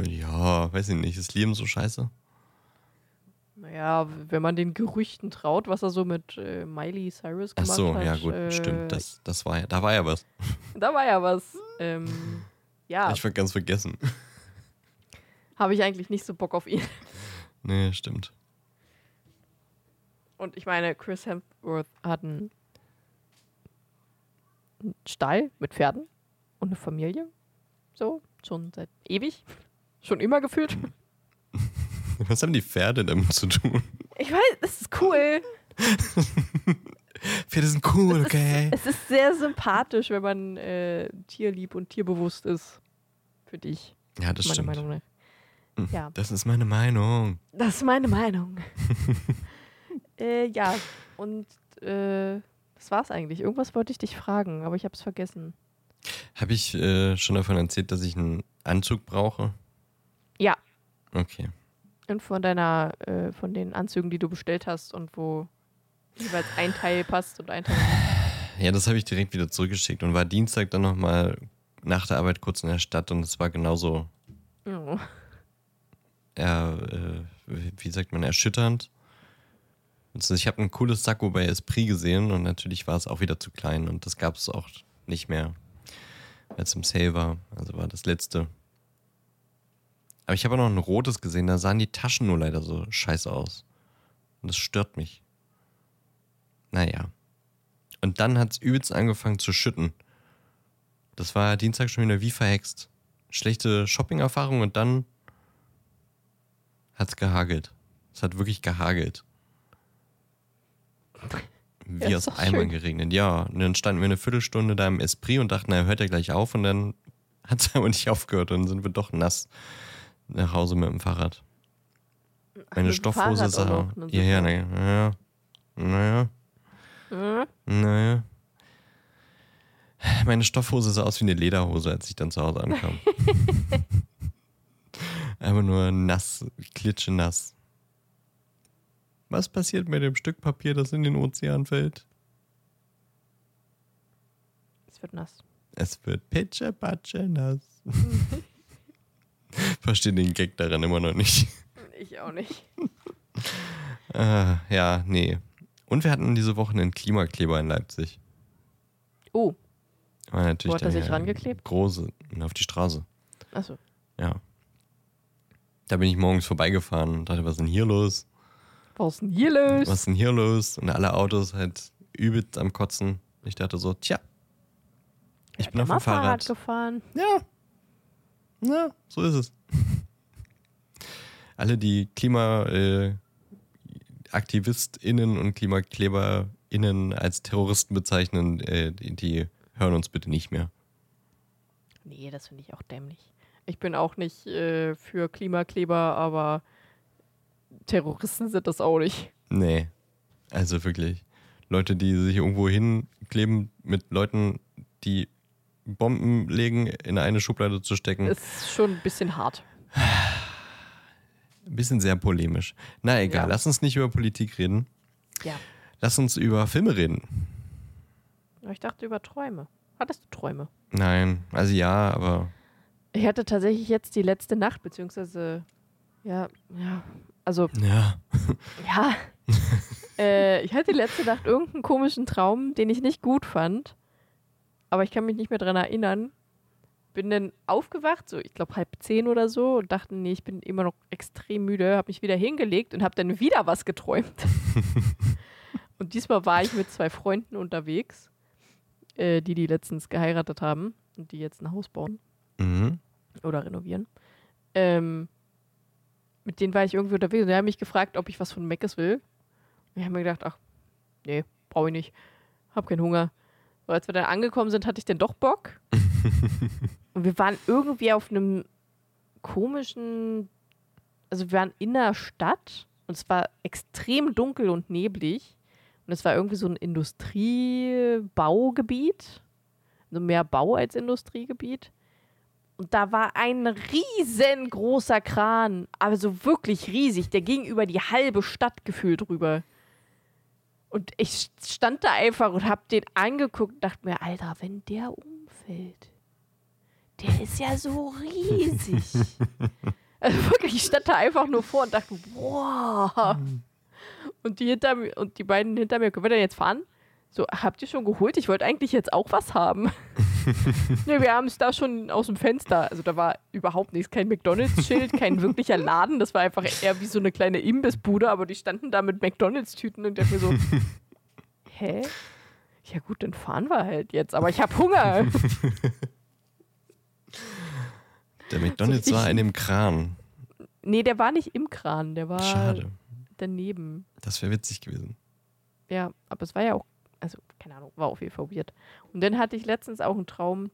Ja, weiß ich nicht. Ist Liam so scheiße? Naja, wenn man den Gerüchten traut, was er so mit äh, Miley Cyrus Ach gemacht so, hat. ja gut, äh, stimmt. Das, das war ja, da war ja was. Da war ja was. Ähm, ja, Ich war ganz vergessen. habe ich eigentlich nicht so Bock auf ihn. Nee, stimmt. Und ich meine, Chris Hemsworth hat einen Stall mit Pferden und eine Familie. So, schon seit ewig. Schon immer gefühlt. Was haben die Pferde damit zu tun? Ich weiß, es ist cool. Pferde sind cool, Es okay? ist, es ist sehr sympathisch, wenn man äh, tierlieb und tierbewusst ist. Für dich, Ja, das meiner stimmt. Meinung nach. Ja, Das ist meine Meinung. das ist meine Meinung. äh, ja, und äh, das war's eigentlich. Irgendwas wollte ich dich fragen, aber ich habe es vergessen. Habe ich äh, schon davon erzählt, dass ich einen Anzug brauche? Ja, Okay. Und von deiner, äh, von den Anzügen, die du bestellt hast und wo jeweils ein Teil passt und ein Teil nicht. Ja, das habe ich direkt wieder zurückgeschickt und war Dienstag dann nochmal nach der Arbeit kurz in der Stadt und es war genauso, Oh. ja, äh, wie sagt man, erschütternd. Also ich habe ein cooles Sakko bei Esprit gesehen und natürlich war es auch wieder zu klein und das gab es auch nicht mehr, weil es im Sale war. Also war das letzte. Aber ich habe auch noch ein rotes gesehen, da sahen die Taschen nur leider so scheiße aus. Und das stört mich. Naja. Und dann hat es übelst angefangen zu schütten. Das war Dienstag schon wieder wie verhext. Schlechte Shopping-Erfahrung und dann hat es gehagelt. Es hat wirklich gehagelt. Wie Ja, aus Eimern geregnet. Ja, und dann standen wir eine Viertelstunde da im Esprit und dachten, na, hört er gleich auf und dann hat es aber nicht aufgehört und dann sind wir doch nass nach Hause mit dem Fahrrad. Meine dem Stoffhose sah. Ja, ja, naja. Naja. Hm? Naja. Meine Stoffhose sah aus wie eine Lederhose, als ich dann zu Hause ankam. Einfach nur nass, klitschenass. Was passiert mit dem Stück Papier, das in den Ozean fällt? Es wird nass. Es wird pitschepatsche nass. Verstehe den Gag daran immer noch nicht. Ich auch nicht. Ah, ja, nee. Und wir hatten diese Woche einen Klimakleber in Leipzig. Oh, War natürlich Wo hat er sich ja rangeklebt? Große, auf die Straße. achso. Ja. Da bin ich morgens vorbeigefahren und dachte, was ist denn hier los? Was ist denn hier los? Was ist denn hier los? Und alle Autos halt übelst am Kotzen. Ich dachte so, tja, ich bin auf dem Fahrrad. gefahren. Ja. Ja, so ist es. Alle, die KlimaaktivistInnen äh, und KlimakleberInnen als Terroristen bezeichnen, äh, die, die hören uns bitte nicht mehr. Nee, das finde ich auch dämlich. Ich bin auch nicht äh, für Klimakleber, aber Terroristen sind das auch nicht. Nee. Also wirklich. Leute, die sich irgendwo hinkleben mit Leuten, die Bomben legen, in eine Schublade zu stecken. Ist schon ein bisschen hart. Ein bisschen sehr polemisch. Na egal, Ja. lass uns nicht über Politik reden. Ja. Lass uns über Filme reden. Ich dachte über Träume. Hattest du Träume? Nein, also ja, aber Ich hatte tatsächlich jetzt die letzte Nacht, beziehungsweise, ja, ja, also, ja. ja. äh, ich hatte die letzte Nacht irgendeinen komischen Traum, den ich nicht gut fand. Aber ich kann mich nicht mehr dran erinnern. Bin dann aufgewacht, so ich glaube halb zehn oder so, und dachte, nee, ich bin immer noch extrem müde, habe mich wieder hingelegt und habe dann wieder was geträumt. und diesmal war ich mit zwei Freunden unterwegs, äh, die die letztens geheiratet haben und die jetzt ein Haus bauen Mhm. oder renovieren. Ähm, mit denen war ich irgendwie unterwegs und die haben mich gefragt, ob ich was von Meckes will. Und ich habe mir gedacht, ach, nee, brauche ich nicht. Hab keinen Hunger. So, als wir dann angekommen sind, hatte ich dann doch Bock. und wir waren irgendwie auf einem komischen, also wir waren in der Stadt und es war extrem dunkel und neblig. Und es war irgendwie so ein Industriebaugebiet. Also mehr Bau als Industriegebiet. Und da war ein riesengroßer Kran, also wirklich riesig. Der ging über die halbe Stadt gefühlt rüber. Und ich stand da einfach und hab den angeguckt und dachte mir, Alter, wenn der umfällt, der ist ja so riesig. also wirklich, ich stand da einfach nur vor und dachte, boah. Und die hinter mir und die beiden hinter mir, können wir denn jetzt fahren? So, habt ihr schon geholt? Ich wollte eigentlich jetzt auch was haben. ne, wir haben es da schon aus dem Fenster. Also da war überhaupt nichts. Kein McDonalds-Schild, kein wirklicher Laden. Das war einfach eher wie so eine kleine Imbissbude, aber die standen da mit McDonalds-Tüten und der mir so, hä? Ja gut, dann fahren wir halt jetzt. Aber ich habe Hunger. Der McDonalds so war in dem Kran. Nee, der war nicht im Kran. Der war Schade. daneben. Das wäre witzig gewesen. Ja, aber es war ja auch also keine Ahnung, war auf jeden Fall weird. Und dann hatte ich letztens auch einen Traum,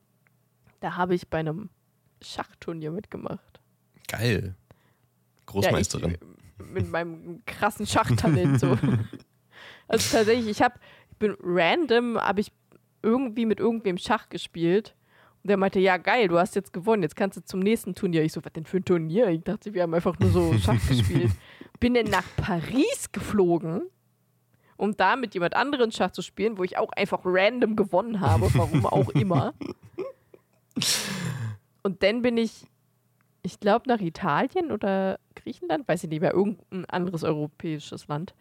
da habe ich bei einem Schachturnier mitgemacht. Geil. Großmeisterin. Ja, ich, mit meinem krassen Schachtalent so. also tatsächlich, ich habe, ich bin random, habe ich irgendwie mit irgendwem Schach gespielt. Und der meinte, ja geil, du hast jetzt gewonnen, jetzt kannst du zum nächsten Turnier. Ich so, was denn für ein Turnier? Ich dachte, wir haben einfach nur so Schach gespielt. Bin dann nach Paris geflogen um da mit jemand anderen Schach zu spielen, wo ich auch einfach random gewonnen habe, warum auch immer. Und dann bin ich, ich glaube, nach Italien oder Griechenland, weiß ich nicht mehr, irgendein anderes europäisches Land.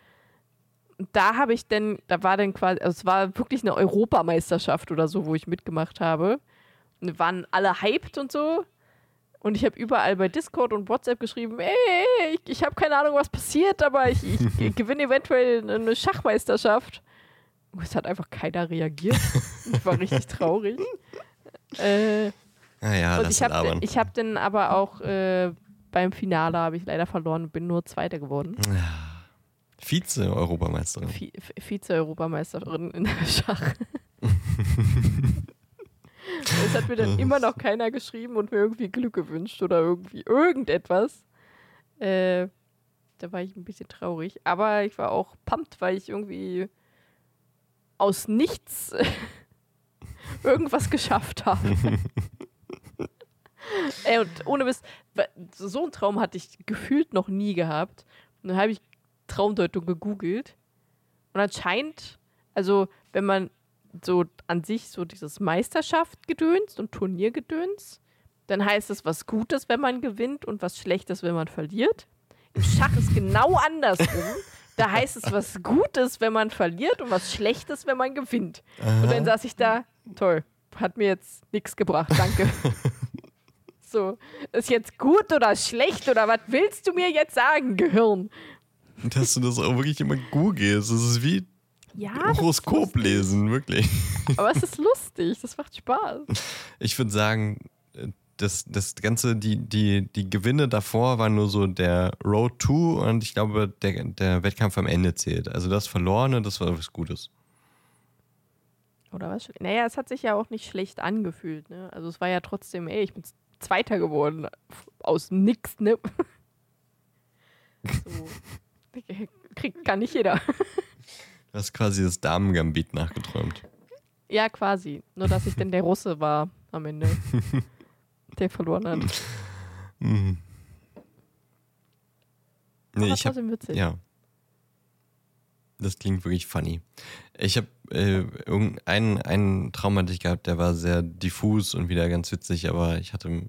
Und da habe ich dann, da war dann quasi, also es war wirklich eine Europameisterschaft oder so, wo ich mitgemacht habe. Und wir waren alle hyped und so. Und ich habe überall bei Discord und WhatsApp geschrieben, ey, ich, ich habe keine Ahnung, was passiert, aber ich, ich gewinne eventuell eine Schachmeisterschaft. Und es hat einfach keiner reagiert. ich war richtig traurig. Äh, naja, und ich habe hab dann aber auch äh, beim Finale habe ich leider verloren und bin nur Zweiter geworden. Vize-Europameisterin. Vize-Europameisterin in der Schach. Es hat mir dann immer noch keiner geschrieben und mir irgendwie Glück gewünscht oder irgendwie irgendetwas. Äh, da war ich ein bisschen traurig. Aber ich war auch pumped, weil ich irgendwie aus nichts irgendwas geschafft habe. Ey, und ohne Mist, so einen Traum hatte ich gefühlt noch nie gehabt. Und dann habe ich Traumdeutung gegoogelt. Und anscheinend, also wenn man so an sich so dieses Meisterschaft-Gedöns und Turniergedöns. Dann heißt es was Gutes, wenn man gewinnt und was Schlechtes, wenn man verliert. Im Schach ist genau andersrum. Da heißt es was Gutes, wenn man verliert und was Schlechtes, wenn man gewinnt. Aha. Und dann saß ich da, toll, hat mir jetzt nichts gebracht, danke. so, ist jetzt gut oder schlecht oder was willst du mir jetzt sagen, Gehirn? Dass du das auch wirklich immer googelst. Das ist wie ja, Horoskop lesen, wirklich. Aber es ist lustig, das macht Spaß. Ich würde sagen, das, das Ganze, die, die, die Gewinne davor waren nur so der Road to und ich glaube, der, der Wettkampf am Ende zählt. Also das Verlorene, das war was Gutes. Oder was? Naja, es hat sich ja auch nicht schlecht angefühlt. Ne? Also es war ja trotzdem, ey, ich bin Zweiter geworden. Aus nix, ne? So. Kriegt gar nicht jeder. Du hast quasi das Damen-Gambit nachgeträumt. Ja, quasi. Nur, dass ich denn der Russe war am Ende. der verloren hat. Mhm. Nee, ich hab, witzig. Ja. Das klingt wirklich funny. Ich habe äh, einen, einen Traum hatte ich gehabt, der war sehr diffus und wieder ganz witzig, aber ich hatte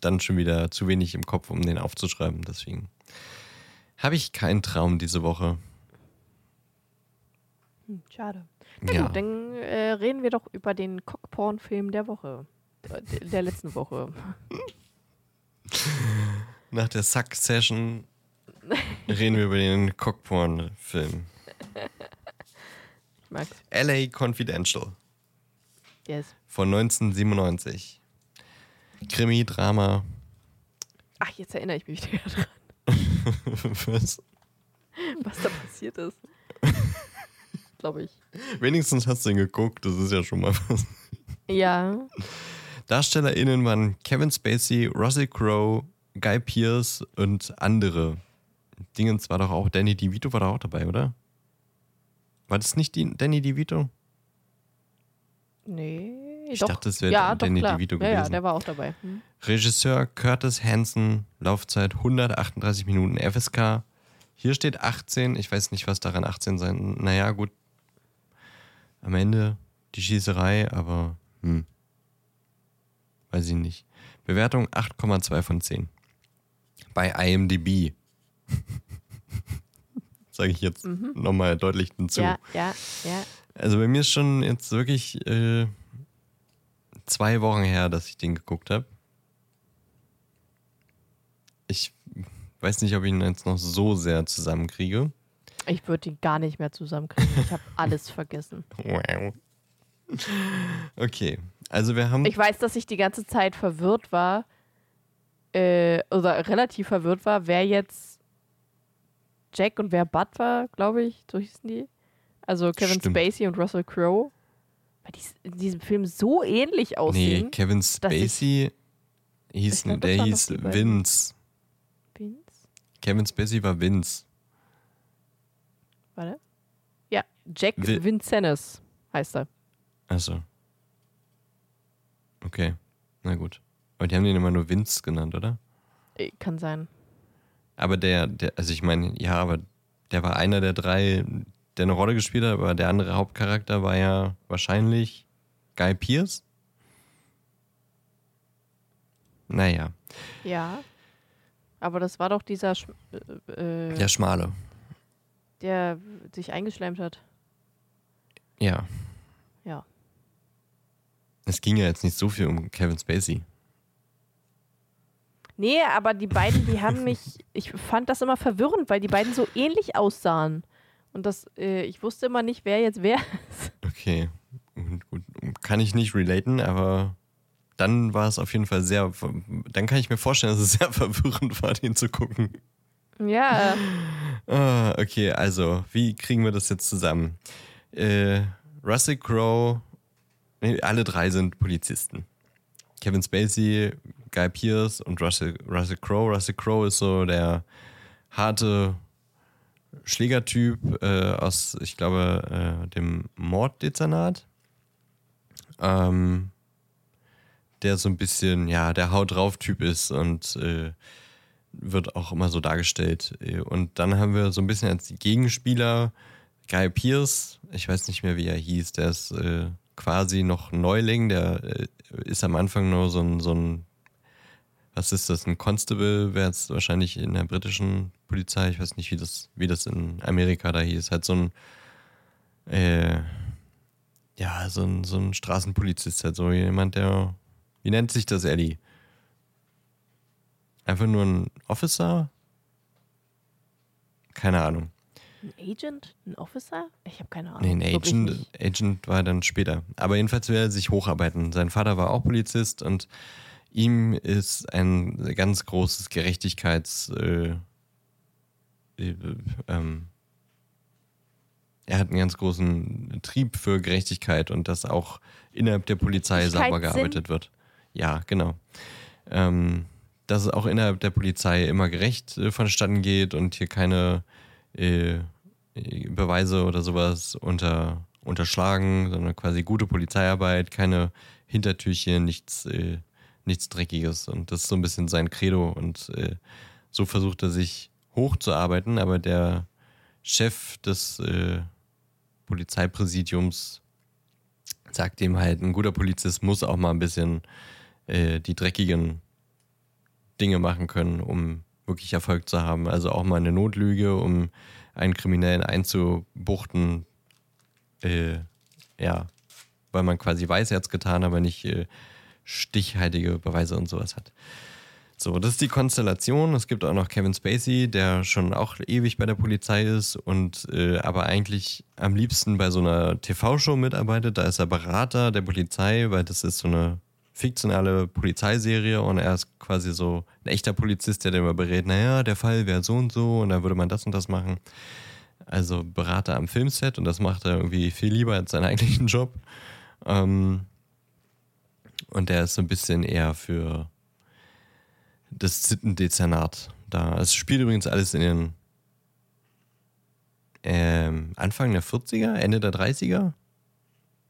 dann schon wieder zu wenig im Kopf, um den aufzuschreiben. Deswegen habe ich keinen Traum diese Woche. Hm, schade. Na ja. gut, dann äh, reden wir doch über den Cockporn-Film der Woche. Der, der letzten Woche. Nach der Suck-Session reden wir über den Cockporn-Film. Ich mag's. LA Confidential. Yes. Von 1997. Krimi, Drama. Ach, jetzt erinnere ich mich wieder dran. Was? Was da passiert ist glaube ich. Wenigstens hast du ihn geguckt, das ist ja schon mal was. Ja. DarstellerInnen waren Kevin Spacey, Russell Crowe, Guy Pearce und andere. Dingens war doch auch, Danny DeVito war da auch dabei, oder? War das nicht die, Danny DeVito? Nee, Ich doch. dachte, es wäre ja, Danny doch. DeVito Ja, ja, gewesen. der war auch dabei. Hm. Regisseur Curtis Hanson, Laufzeit 138 Minuten FSK. Hier steht 18, ich weiß nicht, was daran 18 sein. Naja, gut. Am Ende die Schießerei, aber hm. Weiß ich nicht. Bewertung 8,2 von 10. Bei IMDb. Sage ich jetzt nochmal deutlich hinzu. Mhm. Ja, ja, ja. Also bei mir ist schon jetzt wirklich äh, zwei Wochen her, dass ich den geguckt habe. Ich weiß nicht, ob ich ihn jetzt noch so sehr zusammenkriege. Ich würde ihn gar nicht mehr zusammenkriegen. Ich habe alles vergessen. Wow. Okay, also wir haben. Ich weiß, dass ich die ganze Zeit verwirrt war, äh, oder relativ verwirrt war, wer jetzt Jack und wer Bud war, glaube ich, so hießen die. Also Kevin Stimmt. Spacey und Russell Crowe. Weil die in diesem Film so ähnlich nee, aussehen. Kevin ich- Spacey hieß, Ich glaub, der hieß die. Vince. Vince? Kevin Spacey war Vince. Warte. Ja, Jack Vi- Vincennes heißt er. Achso. Okay, na gut. Aber die haben den immer nur Vince genannt, oder? Äh, Kann sein. Aber der, der, also ich meine, ja, aber der war einer der drei, der eine Rolle gespielt hat, aber der andere Hauptcharakter war ja wahrscheinlich Guy Pearce. Naja, Ja. Aber das war doch dieser, Sch äh, äh, der Schmale. Der sich eingeschleimt hat. Ja. Ja. Es ging ja jetzt nicht so viel um Kevin Spacey. Nee, aber die beiden, die haben mich, ich fand das immer verwirrend, weil die beiden so ähnlich aussahen. Und das, äh, ich wusste immer nicht, wer jetzt wer ist. Okay, gut. Kann ich nicht relaten, aber dann war es auf jeden Fall sehr, dann kann ich mir vorstellen, dass es sehr verwirrend war, den zu gucken. Ja, Ah, okay, also, wie kriegen wir das jetzt zusammen? Äh, Russell Crowe, nee, alle drei sind Polizisten. Kevin Spacey, Guy Pearce und Russell, Russell Crowe. Russell Crowe ist so der harte Schlägertyp äh, aus, ich glaube, äh, dem Morddezernat. Ähm, der so ein bisschen, ja, der Haut drauf Typ ist und äh, wird auch immer so dargestellt. Und dann haben wir so ein bisschen als Gegenspieler Guy Pierce, ich weiß nicht mehr, wie er hieß, der ist äh, quasi noch Neuling, der äh, ist am Anfang nur so ein, so ein, was ist das, ein Constable, wäre es wahrscheinlich in der britischen Polizei, ich weiß nicht, wie das, wie das in Amerika da hieß, halt so ein, äh, ja, so ein, so ein Straßenpolizist, halt so jemand, der, wie nennt sich das, Eddie? Einfach nur ein Officer? Keine Ahnung. ein Agent? Ein Officer? Ich habe keine Ahnung. Nee, ein Agent. Agent war dann später. Aber jedenfalls will er sich hocharbeiten. Sein Vater war auch Polizist und ihm ist ein ganz großes Gerechtigkeits. Äh, äh, ähm, er hat einen ganz großen Trieb für Gerechtigkeit und dass auch innerhalb der Polizei sauber gearbeitet wird. Ja, genau. Ähm, dass es auch innerhalb der Polizei immer gerecht äh, vonstatten geht und hier keine äh, Beweise oder sowas unter, unterschlagen, sondern quasi gute Polizeiarbeit, keine Hintertürchen, nichts, äh, nichts Dreckiges. Und das ist so ein bisschen sein Credo. Und äh, so versucht er sich hochzuarbeiten, aber der Chef des äh, Polizeipräsidiums sagt ihm halt, ein guter Polizist muss auch mal ein bisschen äh, die dreckigen Dinge machen können, um wirklich Erfolg zu haben. Also auch mal eine Notlüge, um einen Kriminellen einzubuchten. Äh, ja, weil man quasi weiß, er hat es getan, aber nicht äh, stichhaltige Beweise und sowas hat. So, das ist die Konstellation. Es gibt auch noch Kevin Spacey, der schon auch ewig bei der Polizei ist und äh, aber eigentlich am liebsten bei so einer TV-Show mitarbeitet. Da ist er Berater der Polizei, weil das ist so eine fiktionale Polizeiserie und er ist quasi so ein echter Polizist, der immer berät, naja, der Fall wäre so und so und da würde man das und das machen. Also Berater am Filmset und das macht er irgendwie viel lieber als seinen eigentlichen Job. Ähm, Und der ist so ein bisschen eher für das Zittendezernat da. Es spielt übrigens alles in den ähm, Anfang der 40er, Ende der 30er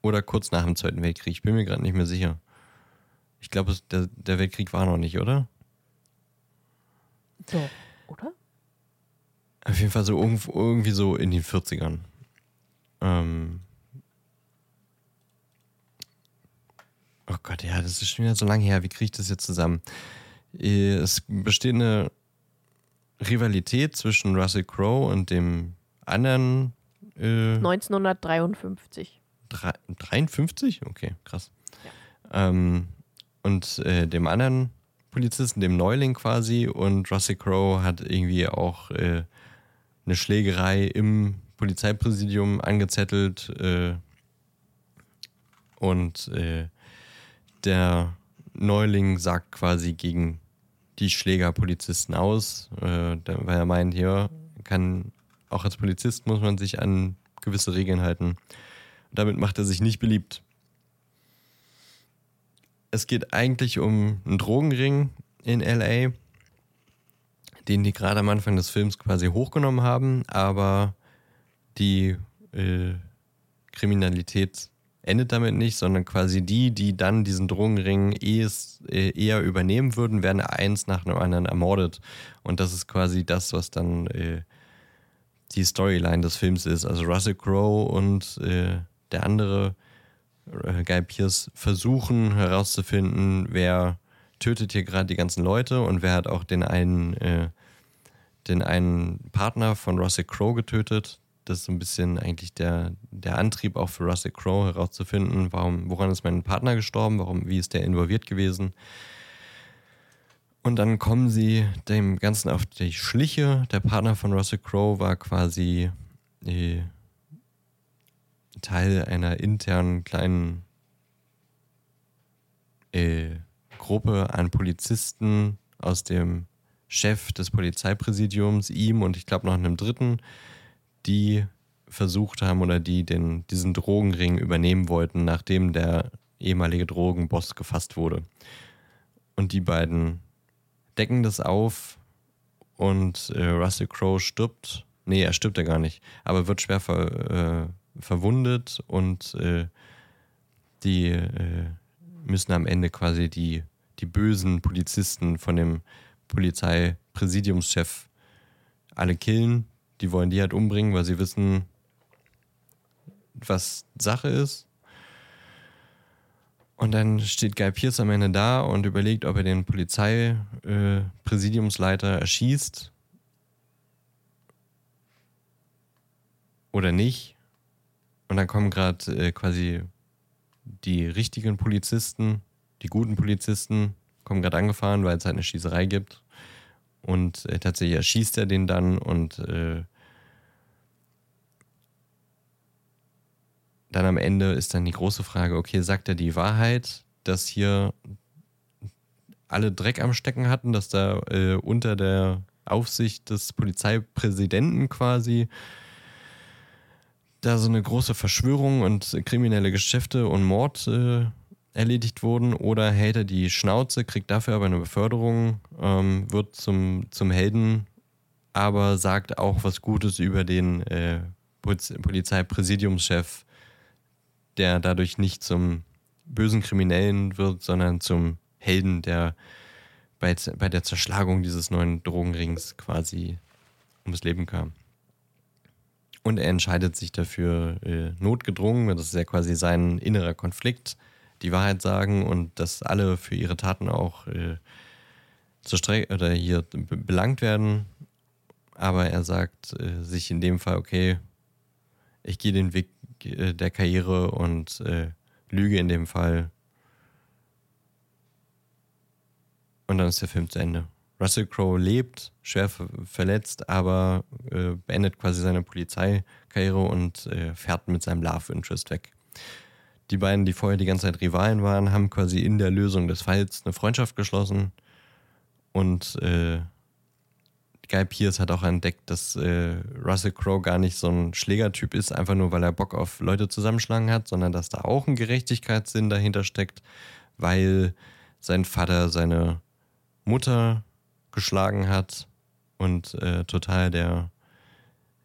oder kurz nach dem Zweiten Weltkrieg. Ich bin mir gerade nicht mehr sicher. Ich glaube, der, der Weltkrieg war noch nicht, oder? So, oder? Auf jeden Fall so irgendwie so in den 40ern. Ähm oh Gott, ja, das ist schon wieder so lange her. Wie kriege ich das jetzt zusammen? Es besteht eine Rivalität zwischen Russell Crowe und dem anderen. Äh, 1953. 53? Okay, krass. Ja. Ähm, und äh, dem anderen Polizisten, dem Neuling quasi. Und Russell Crowe hat irgendwie auch äh, eine Schlägerei im Polizeipräsidium angezettelt. Äh, und äh, der Neuling sagt quasi gegen die Schlägerpolizisten aus, äh, weil er meint, hier kann auch als Polizist muss man sich an gewisse Regeln halten. Damit macht er sich nicht beliebt. Es geht eigentlich um einen Drogenring in LA, den die gerade am Anfang des Films quasi hochgenommen haben, aber die äh, Kriminalität endet damit nicht, sondern quasi die, die dann diesen Drogenring eh eher übernehmen würden, werden eins nach dem anderen ermordet. Und das ist quasi das, was dann äh, die Storyline des Films ist. Also Russell Crowe und äh, der andere äh, Guy Pierce versuchen herauszufinden, wer tötet hier gerade die ganzen Leute und wer hat auch den einen, äh, den einen Partner von Russell Crowe getötet. Das ist so ein bisschen eigentlich der, der Antrieb auch für Russell Crowe herauszufinden, warum, woran ist mein Partner gestorben, warum, wie ist der involviert gewesen. Und dann kommen sie dem Ganzen auf die Schliche. Der Partner von Russell Crowe war quasi äh, Teil einer internen kleinen äh, Gruppe an Polizisten aus dem Chef des Polizeipräsidiums, ihm und ich glaube noch einem dritten, die versucht haben oder die den, diesen Drogenring übernehmen wollten, nachdem der ehemalige Drogenboss gefasst wurde. Und die beiden decken das auf und äh, Russell Crowe stirbt. Nee, er stirbt ja gar nicht, aber wird schwer ver, äh, verwundet und äh, die äh, müssen am Ende quasi die, die bösen Polizisten von dem Polizeipräsidiumschef alle killen. Die wollen die halt umbringen, weil sie wissen, was Sache ist. Und dann steht Guy Pierce am Ende da und überlegt, ob er den Polizeipräsidiumsleiter äh, erschießt oder nicht. Und dann kommen gerade äh, quasi die richtigen Polizisten, die guten Polizisten, kommen gerade angefahren, weil es halt eine Schießerei gibt. Und äh, tatsächlich erschießt er den dann und äh, dann am Ende ist dann die große Frage, okay, sagt er die Wahrheit, dass hier alle Dreck am Stecken hatten, dass da äh, unter der Aufsicht des Polizeipräsidenten quasi da so eine große Verschwörung und kriminelle Geschäfte und Mord äh, erledigt wurden oder hält er die Schnauze, kriegt dafür aber eine Beförderung, ähm, wird zum, zum Helden, aber sagt auch was Gutes über den äh, Polizeipräsidiumschef der dadurch nicht zum bösen Kriminellen wird, sondern zum Helden, der bei, bei der Zerschlagung dieses neuen Drogenrings quasi ums Leben kam. Und er entscheidet sich dafür äh, notgedrungen, das ist ja quasi sein innerer Konflikt, die Wahrheit sagen und dass alle für ihre Taten auch äh, zur Strecke oder hier belangt werden. Aber er sagt äh, sich in dem Fall, okay, ich gehe den Weg äh, der Karriere und äh, Lüge in dem Fall. Und dann ist der Film zu Ende. Russell Crowe lebt, schwer verletzt, aber äh, beendet quasi seine Polizeikarriere und äh, fährt mit seinem Love Interest weg. Die beiden, die vorher die ganze Zeit Rivalen waren, haben quasi in der Lösung des Falls eine Freundschaft geschlossen und äh, Guy Pierce hat auch entdeckt, dass äh, Russell Crowe gar nicht so ein Schlägertyp ist, einfach nur weil er Bock auf Leute zusammenschlagen hat, sondern dass da auch ein Gerechtigkeitssinn dahinter steckt, weil sein Vater seine Mutter geschlagen hat und äh, total der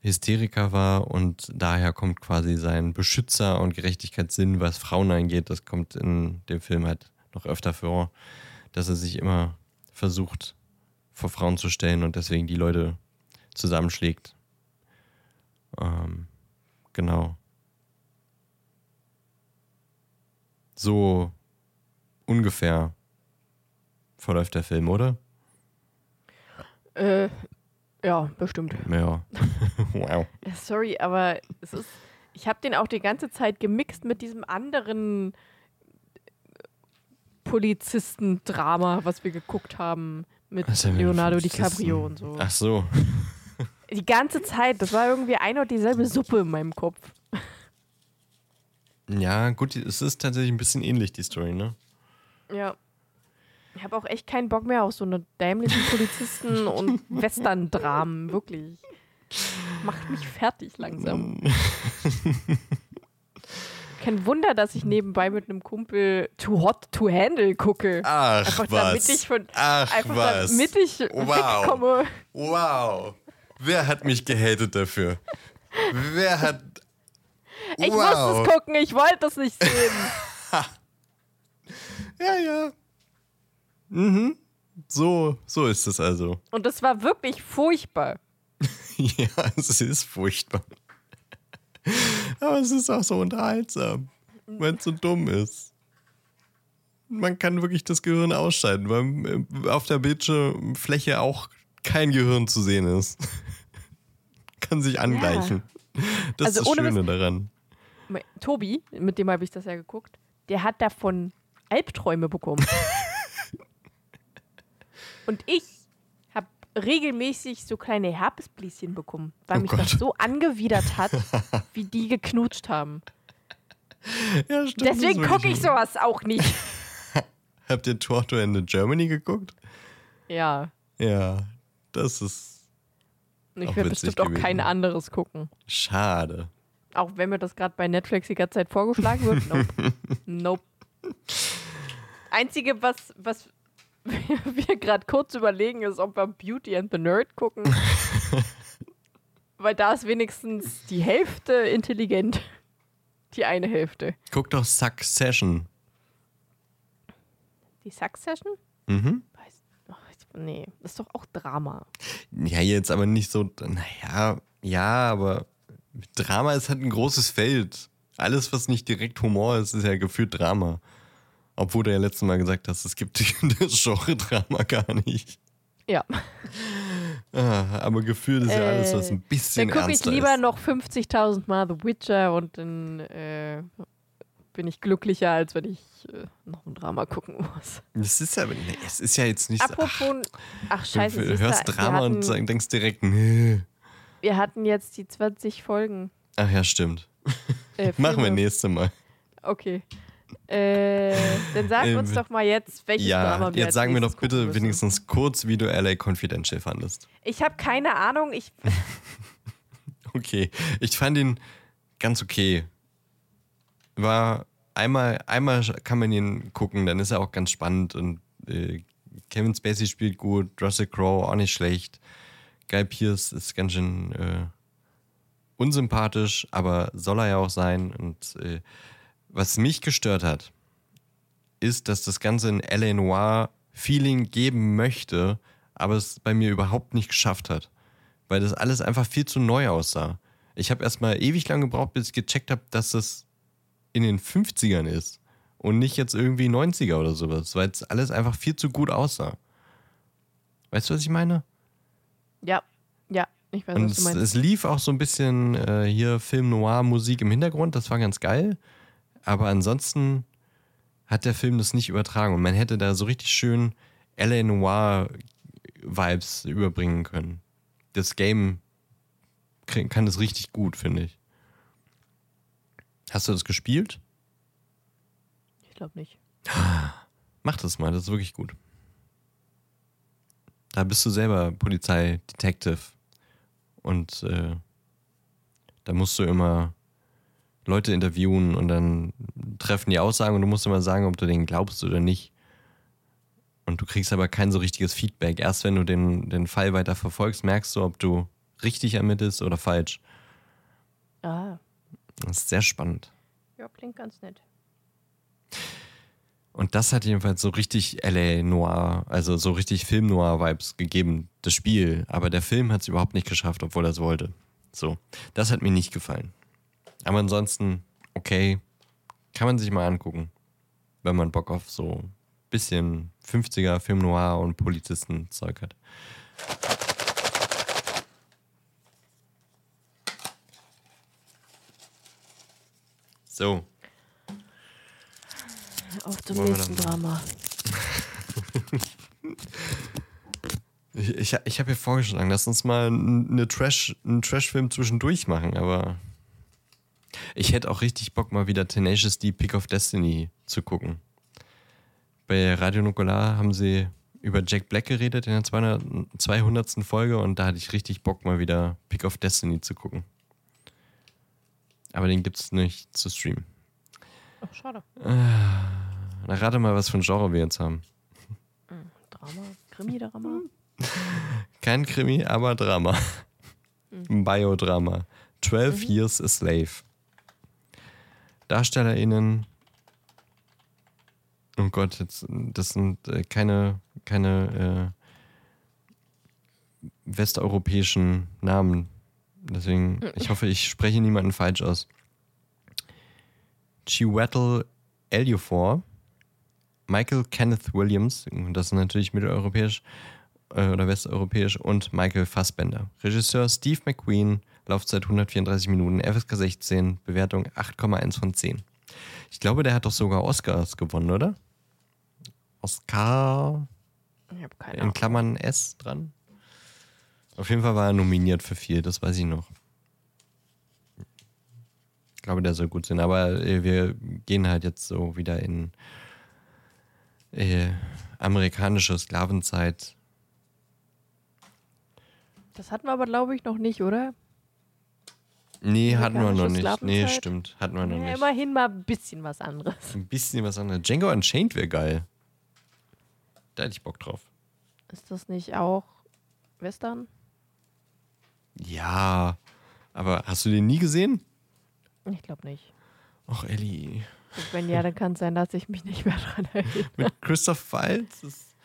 Hysteriker war und daher kommt quasi sein Beschützer und Gerechtigkeitssinn, was Frauen angeht, das kommt in dem Film halt noch öfter vor, dass er sich immer versucht vor Frauen zu stellen und deswegen die Leute zusammenschlägt. Ähm, genau. So ungefähr verläuft der Film, oder? Äh, ja, bestimmt. Ja. wow. Sorry, aber es ist. Ich habe den auch die ganze Zeit gemixt mit diesem anderen Polizistendrama, was wir geguckt haben mit Leonardo? DiCaprio und so. Ach so. Die ganze Zeit, das war irgendwie eine und dieselbe Suppe in meinem Kopf. Ja, gut, es ist tatsächlich ein bisschen ähnlich, die Story, ne? Ja. Ich habe auch echt keinen Bock mehr auf so eine dämlichen Polizisten- und Western-Dramen, wirklich. Macht mich fertig langsam. Kein Wunder, dass ich nebenbei mit einem Kumpel Too Hot to Handle gucke. Ach, Einfach was. damit ich von Ach, einfach was. damit ich Wow. wegkomme. Wow. Wer hat mich gehatet dafür? Wer hat. Ich wow. muss es gucken, ich wollte es nicht sehen. Ja, ja. Mhm. So, so ist es also. Und das war wirklich furchtbar. Ja, es ist furchtbar. Aber es ist auch so unterhaltsam, weil es so dumm ist. Man kann wirklich das Gehirn ausschalten, weil äh, auf der Bildschirmfläche auch kein Gehirn zu sehen ist. kann sich angleichen. Das Also ist das ohne Schöne daran. Tobi, mit dem habe ich das ja geguckt, der hat davon Albträume bekommen. Und ich habe regelmäßig so kleine Herpesbläschen bekommen, weil Oh mich Gott. das so angewidert hat, wie die geknutscht haben. Ja, stimmt, Deswegen gucke ich so. sowas auch nicht. Habt ihr Torto in Germany geguckt? Ja. Ja, das ist ich Auch werde bestimmt auch gewesen. kein anderes gucken. schade. Auch wenn mir das gerade bei Netflix die ganze Zeit vorgeschlagen wird. Nope. nope. Einzige, was, was wir gerade kurz überlegen, ist, ob wir Beauty and the Nerd gucken. Weil da ist wenigstens die Hälfte intelligent. Die eine Hälfte. Guck doch Succession. Die Succession? Mhm. Weiß, ach, nee, das ist doch auch Drama. Ja, jetzt aber nicht so, naja, ja, aber Drama ist halt ein großes Feld. Alles, was nicht direkt Humor ist, ist ja gefühlt Drama. Obwohl du ja letztes Mal gesagt hast, es gibt das Genre-Drama gar nicht. Ja. Ah, aber gefühlt ist ja alles, was ein bisschen Dann gucke ich lieber ist. noch 50.000 Mal The Witcher und dann äh, bin ich glücklicher, als wenn ich äh, noch ein Drama gucken muss. Das ist ja, nee, es ist ja jetzt nicht so, Apropos, ach, ach, scheiße, du hörst du, Drama und hatten, sag- denkst direkt, nee. wir hatten jetzt die 20 Folgen. Ach ja, stimmt. Äh, Machen wir nächste Mal. Okay. Äh, dann sag Ähm, uns doch mal jetzt, welches Drama Ja, wir jetzt sagen wir doch bitte wenigstens kurz, wie du LA Confidential fandest. Ich habe keine Ahnung. Ich, Okay, ich fand ihn ganz okay. War einmal, einmal kann man ihn gucken, dann ist er auch ganz spannend und äh, Kevin Spacey spielt gut, Russell Crowe auch nicht schlecht. Guy Pierce ist ganz schön äh, unsympathisch, aber soll er ja auch sein. Und äh, was mich gestört hat, ist, dass das Ganze ein L.A. Noir-Feeling geben möchte, aber es bei mir überhaupt nicht geschafft hat. Weil das alles einfach viel zu neu aussah. Ich habe erstmal ewig lang gebraucht, bis ich gecheckt habe, dass das in den 50ern ist und nicht jetzt irgendwie 90er oder sowas, weil es alles einfach viel zu gut aussah. Weißt du, was ich meine? ja, ja, ich weiß, Und was es, du meinst. es lief auch so ein bisschen äh, hier Film Noir Musik im Hintergrund, das war ganz geil. Aber ansonsten hat der Film das nicht übertragen und man hätte da so richtig schön LA Noir Vibes überbringen können. Das Game kann das richtig gut, finde ich. Hast du das gespielt? Ich glaube nicht. Mach das mal, das ist wirklich gut. Da bist du selber Polizei, Detective. Und äh, da musst du immer Leute interviewen und dann treffen die Aussagen und du musst immer sagen, ob du denen glaubst oder nicht. Und du kriegst aber kein so richtiges Feedback. Erst wenn du den, den Fall weiter verfolgst, merkst du, ob du richtig ermittelst oder falsch. Ah, Das ist sehr spannend. ja, klingt ganz nett. Und das hat jedenfalls so richtig LA Noir, also so richtig Film Noir Vibes gegeben, das Spiel. Aber der Film hat es überhaupt nicht geschafft, obwohl er es wollte. So, das hat mir nicht gefallen. Aber ansonsten, okay, kann man sich mal angucken, wenn man Bock auf so ein bisschen 50er Film Noir und Polizisten-Zeug hat. So, Auf zum Wollen nächsten Drama. Ich, ich, ich habe ja vorgeschlagen, lass uns mal eine Trash, einen Trash-Film zwischendurch machen, aber ich hätte auch richtig Bock, mal wieder Tenacious D Pick of Destiny zu gucken. Bei Radio Nukular haben sie über Jack Black geredet in der 200. 200. Folge und da hatte ich richtig Bock, mal wieder Pick of Destiny zu gucken. Aber den gibt es nicht zu streamen. Ach, schade. Na, rate mal, was für ein Genre wir jetzt haben. Drama, Krimi-Drama. Kein Krimi, aber Drama. Ein Biodrama. 12 Years a Slave. DarstellerInnen. Oh Gott, jetzt, das sind äh, keine, keine äh, westeuropäischen Namen. Deswegen, ich hoffe, ich spreche niemanden falsch aus. Chiwetel Ejiofor, Michael Kenneth Williams, das ist natürlich mitteleuropäisch äh, oder westeuropäisch, und Michael Fassbender. Regisseur Steve McQueen, Laufzeit 134 Minuten, FSK 16, Bewertung 8,1 von 10. Ich glaube, der hat doch sogar Oscars gewonnen, oder? Oscar Ich habe keine in Ahnung. Klammern S dran. Auf jeden Fall war er nominiert für viel, das weiß ich noch. Ich glaube, der soll gut sein, aber äh, wir gehen halt jetzt so wieder in äh, amerikanische Sklavenzeit. Das hatten wir aber, glaube ich, noch nicht, oder? Nee, hatten wir noch nicht. Nee, stimmt, hatten wir noch Ja, nicht. immerhin mal ein bisschen was anderes. Ein bisschen was anderes. Django Unchained wäre geil. Da hätte ich Bock drauf. Ist das nicht auch Western? Ja, aber hast du den nie gesehen? Ich glaube nicht. Och, Ellie. Und wenn ja, dann kann es sein, dass ich mich nicht mehr dran erinnere. mit Christoph Waltz. Das,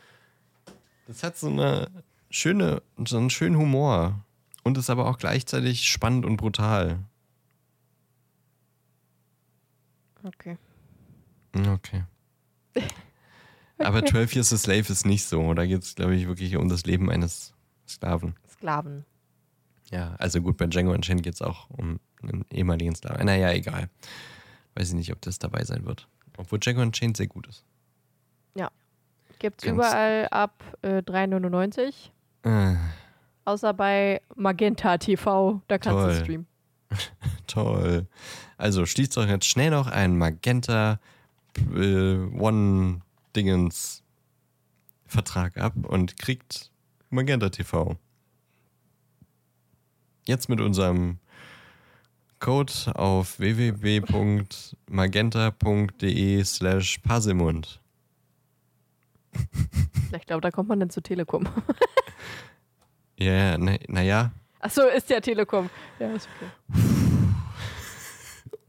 das hat so eine schöne, so einen schönen Humor. Und ist aber auch gleichzeitig spannend und brutal. Okay. Okay. Aber 12 Years a Slave ist nicht so. Da geht es, glaube ich, wirklich um das Leben eines Sklaven. Sklaven. Ja, also gut, bei Django Unchained geht es auch um einen ehemaligen Sklaven. Naja, egal. Weiß ich nicht, ob das dabei sein wird. Obwohl Django Unchained sehr gut ist. Gibt's Ganz- überall ab äh, 3,99. Äh, Außer bei Magenta TV. Da kannst Toll. du streamen. Toll. Also schließt euch jetzt schnell noch einen Magenta äh, One Dingens Vertrag ab und kriegt Magenta TV. Jetzt mit unserem Code auf www.magenta.de slash Pasimund. Ich glaube, da kommt man dann zu Telekom. Ja, na, naja. Achso, ist ja Telekom. Ja, ist okay.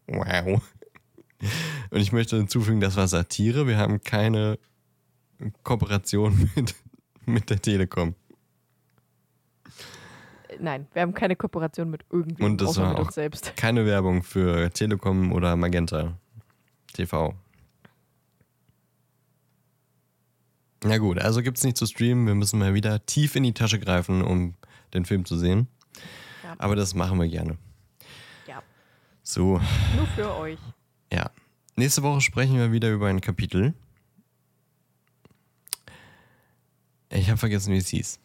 Wow. Und ich möchte hinzufügen, das war Satire. Wir haben keine Kooperation mit, mit der Telekom. Nein, wir haben keine Kooperation mit irgendwem, Und das war mit auch- uns selbst. Keine Werbung für Telekom oder Magenta TV. Na gut, also gibt es nicht zu streamen. Wir müssen mal wieder tief in die Tasche greifen, um den Film zu sehen. Ja. Aber das machen wir gerne. Ja, So, nur für euch. ja. Nächste Woche sprechen wir wieder über ein Kapitel. Ich habe vergessen, wie es hieß.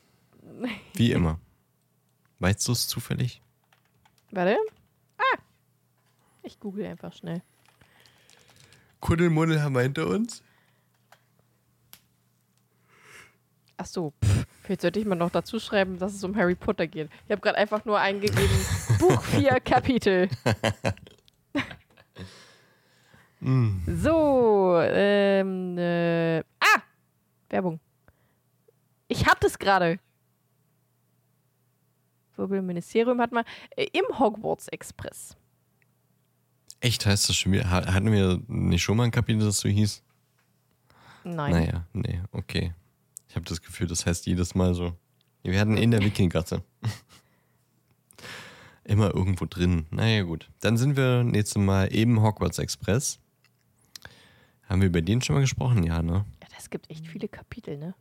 Wie immer. Weißt du es zufällig? Warte. Ah! Ich google einfach schnell. Kuddelmuddel haben wir hinter uns. Ach so, pff, vielleicht sollte ich mal noch dazu schreiben, dass es um Harry Potter geht. Ich habe gerade einfach nur eingegeben, Buch 4 Kapitel. Mm. So, ähm, äh, ah! Werbung. Ich hatte es gerade. Wirbelministerium hat mal äh, im Hogwarts Express. Echt heißt das schon wieder? Ha- Hatten wir nicht schon mal ein Kapitel, das so hieß? Nein. Naja, nee, okay. Ich habe das Gefühl, das heißt jedes Mal so. Wir hatten in der Wickelgasse. Immer irgendwo drin. Naja, gut. Dann sind wir nächstes Mal eben Hogwarts Express. Haben wir über den schon mal gesprochen? Ja, ne? Ja, das gibt echt viele Kapitel, ne?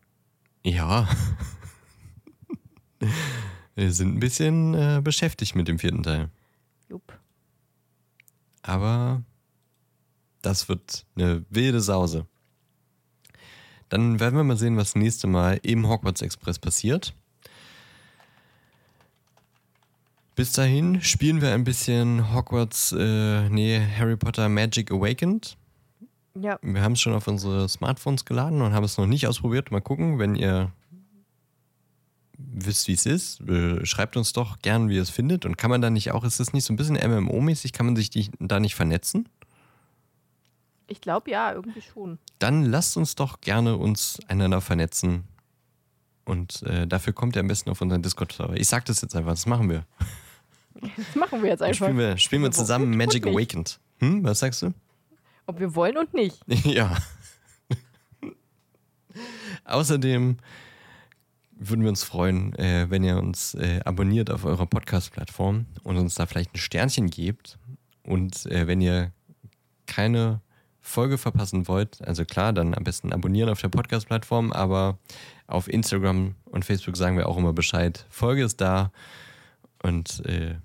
Ja. wir sind ein bisschen äh, beschäftigt mit dem vierten Teil. Jupp. Aber das wird eine wilde Sause. Dann werden wir mal sehen, was nächste Mal im Hogwarts Express passiert. Bis dahin spielen wir ein bisschen Hogwarts, äh, nee, Harry Potter Magic Awakened. Ja, Wir haben es schon auf unsere Smartphones geladen und haben es noch nicht ausprobiert. Mal gucken, wenn ihr wisst, wie es ist, äh, schreibt uns doch gern, wie ihr es findet. Und kann man da nicht auch, ist das nicht so ein bisschen MMO-mäßig, kann man sich die, da nicht vernetzen? Ich glaube ja, irgendwie schon. Dann lasst uns doch gerne uns einander vernetzen. Und äh, dafür kommt ihr am besten auf unseren Discord-Server. Ich sag das jetzt einfach, das machen wir. Das machen wir jetzt einfach. spielen wir, spielen wir zusammen und Magic nicht. Awakened. Hm, was sagst du? Ob wir wollen und nicht. Ja. Außerdem würden wir uns freuen, äh, wenn ihr uns äh, abonniert auf eurer Podcast-Plattform und uns da vielleicht ein Sternchen gebt. Und äh, wenn ihr keine Folge verpassen wollt, also klar, dann am besten abonnieren auf der Podcast-Plattform, aber auf Instagram und Facebook sagen wir auch immer Bescheid. Folge ist da und äh,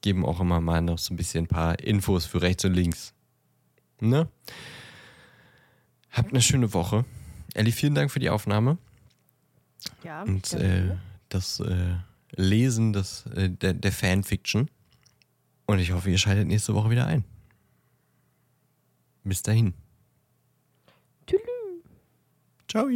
geben auch immer mal noch so ein bisschen ein paar Infos für rechts und links. Ne? Habt eine schöne Woche. Elli, vielen Dank für die Aufnahme Ja. und äh, das äh, Lesen des, äh, der, der Fanfiction. Und ich hoffe, ihr schaltet nächste Woche wieder ein. Bis dahin. Tschüss. Ciao.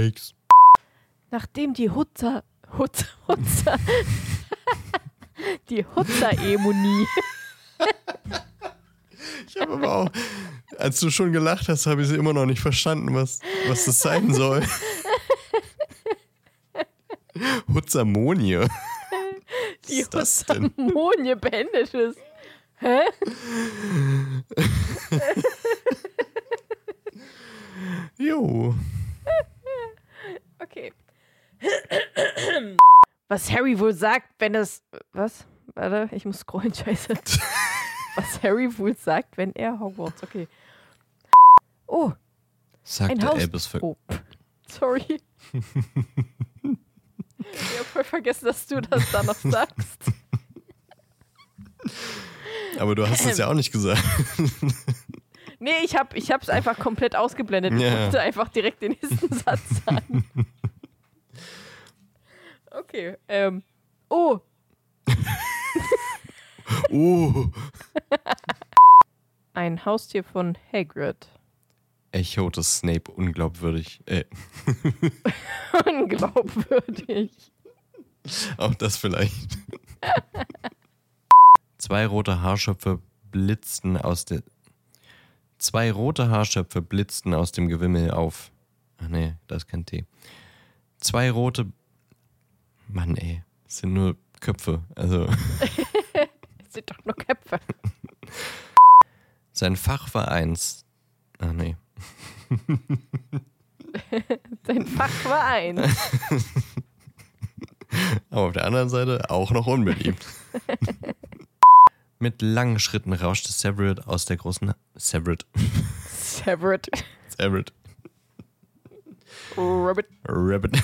Outtakes. Nachdem die Hutzer, Hutzer, Hutzer, die Hutzer-Emonie, Ich habe aber auch, als du schon gelacht hast, habe ich sie immer noch nicht verstanden, was, was das sein soll. Hutzermonie. die? Hutzer-Monie beendet ist. Hä? Jo. Okay. Was Harry wohl sagt, wenn es. Was? Warte, ich muss scrollen, scheiße. Was Harry wohl sagt, wenn er Hogwarts. Okay. Oh, Sagt ein der Haus. Elbes Oh, sorry. ich hab voll vergessen, dass du das da noch sagst. Aber du hast es ja auch nicht gesagt. Nee, ich hab, ich hab's einfach komplett ausgeblendet. Ich Ja. musste einfach direkt den nächsten Satz sagen. Okay, ähm. Oh, Oh. ein Haustier von Hagrid. Echo des Snape unglaubwürdig. Äh, Unglaubwürdig. auch das vielleicht. Zwei rote Haarschöpfe blitzten aus der. Zwei rote Haarschöpfe blitzten aus dem Gewimmel auf. Ach nee, das ist kein T. Zwei rote. Mann, ey. Das sind nur Köpfe. Also. Es sind doch nur Köpfe. Sein Fach war eins. Ach nee. Sein Fach war eins. Aber auf der anderen Seite auch noch unbeliebt. Mit langen Schritten rauschte Severus aus der großen. Severus. Severed. Severus. Rabbit. Rabbit.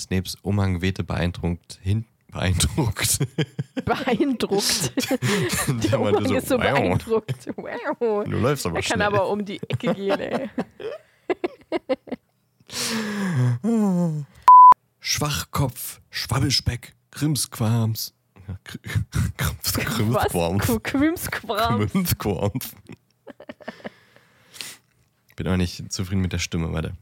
Snapes Umhang wehte beeindruckt hin. Beeindruckt. Beeindruckt. Der Umhang ist so "Wow, beeindruckt. Wow. Du läufst aber Er kann schnell. aber um die Ecke gehen, ey. Schwachkopf, Schwabbelspeck, Krimsquams. Krimsquams. Qu- Quimsquam. Krimsquams. Bin auch nicht zufrieden mit der Stimme, warte.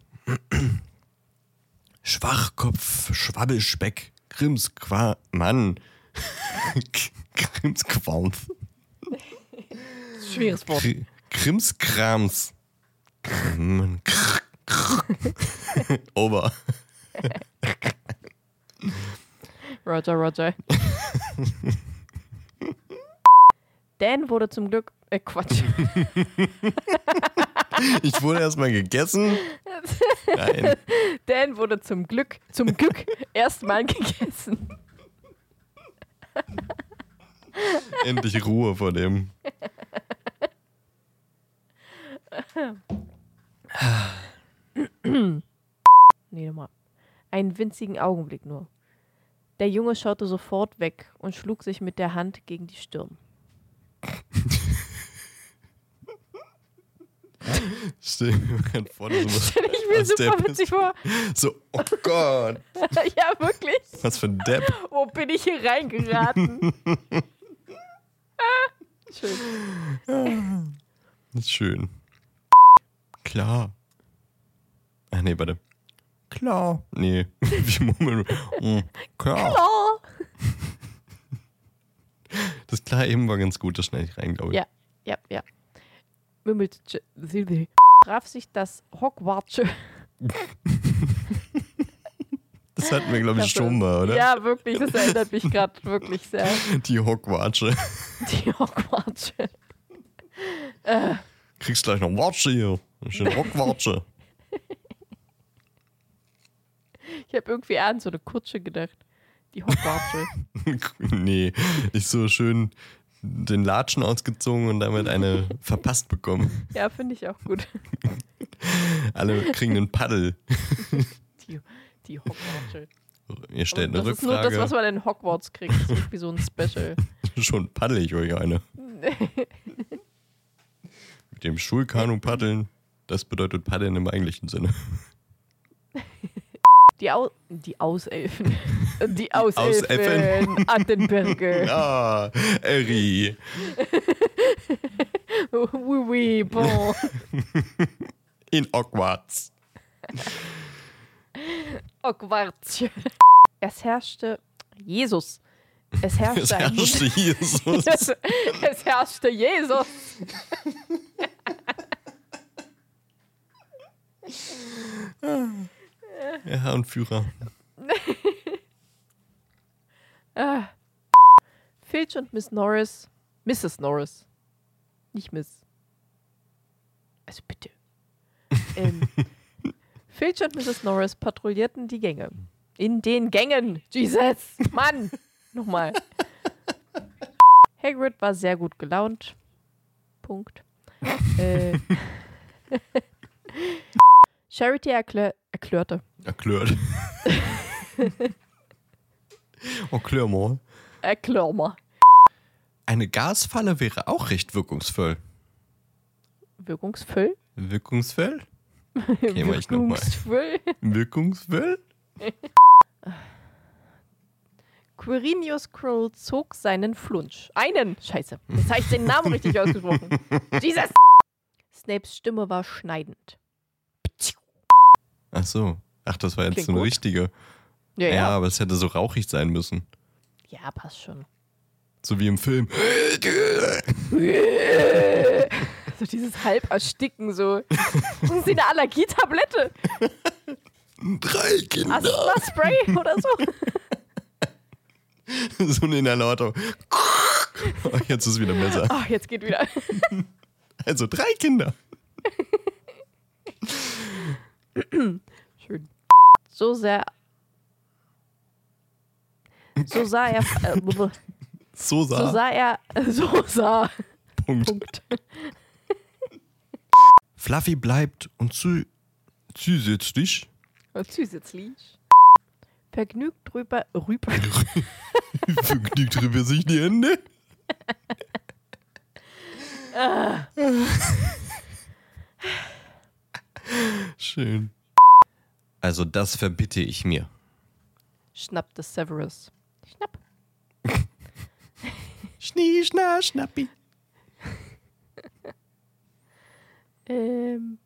Schwachkopf, Schwabbelspeck, Krimsquam. Mann. Krimsquams. Schweres Wort. Kri- Krimskrams. Ober. Roger, Roger. Dan wurde zum Glück. Äh, Quatsch. Ich wurde erstmal gegessen. Nein. Dan wurde zum Glück, zum Glück erstmal gegessen. Endlich Ruhe vor dem. Nee, nochmal. Einen winzigen Augenblick nur. Der Junge schaute sofort weg und schlug sich mit der Hand gegen die Stirn. Stell mir gerade vor, du so, Stell ich mir super Piss- witzig vor. so, oh Gott, ja, wirklich. was für ein Depp. Wo bin ich hier reingeraten? ah, schön. Das ist schön. Klar. Ach nee, warte. Klar. Nee, wie murmeln. Mm, Klar. Oh. Das klar eben war ganz gut, das schneide ich rein, glaube ich. Ja, ja, ja. Silvi. Traf sich das Hogwartsche. Das hatten wir, glaube ich, schon mal, oder? Ja, wirklich, das erinnert mich gerade wirklich sehr. Die Hogwatsche. Die Hogwartsche. Kriegst gleich noch Watsche hier. Schön Hogwatsche. Ich habe irgendwie an so eine Kutsche gedacht. Die Hogwartsche. nee, nicht so schön den Latschen ausgezogen und damit eine verpasst bekommen. ja, finde ich auch gut. Alle kriegen einen Paddel. Die, die Hogwartsche. Ihr stellt eine das ist nur das, Rückfrage. was man in Hogwarts kriegt. Das ist irgendwie so ein Special. Schon paddel ich euch eine. Mit dem Schulkanu paddeln, das bedeutet paddeln im eigentlichen Sinne. Die, Au die Auselfen. Die Auselfen, den Bergen. Ah, Eri. Oui, oui, bon. In Hogwarts. Hogwarts. Es herrschte Jesus. Es herrschte Es herrschte Jesus. es, es herrschte Jesus. Ja, Herr und Ah. Filch und Miss Norris. Mrs. Norris. Nicht Miss. Also bitte. ähm, Filch und Mrs. Norris patrouillierten die Gänge. In den Gängen. Jesus. Mann. Nochmal. Hagrid war sehr gut gelaunt. Punkt. äh, Charity erklär erklärte. Erklärt. Erklär mal. Erklär mal. Eine Gasfalle wäre auch recht wirkungsvoll. Wirkungsvoll? Wirkungsvoll? Okay, mach ich. Wirkungsvoll? Wirkungsvoll? Quirinius Kroll zog seinen Flunsch. Einen! Scheiße. Jetzt habe ich den Namen richtig ausgesprochen. Jesus! Snapes Stimme war schneidend. Ach so. Ach, das war jetzt Klingt so eine gut. richtige. Ja, Ja, ja. aber es hätte so rauchig sein müssen. Ja, passt schon. So wie im Film. So dieses halb ersticken, so. Das ist eine Allergietablette. Drei Kinder. Asthma-Spray oder so. So eine Inhalator. Oh, Jetzt ist es wieder besser. Ach, jetzt geht wieder. Also drei Kinder. Schön. So sehr. So sah er. Äh, So so sah. sah er. So sah. Punkt. Punkt. Fluffy bleibt und zu, zusätzlich Zusätzlich. Vergnügt drüber. Rüber. vergnügt drüber sich die Hände. schön. Also das verbitte ich mir. Schnappte Severus. Schnie, schna, schnappi. Ähm,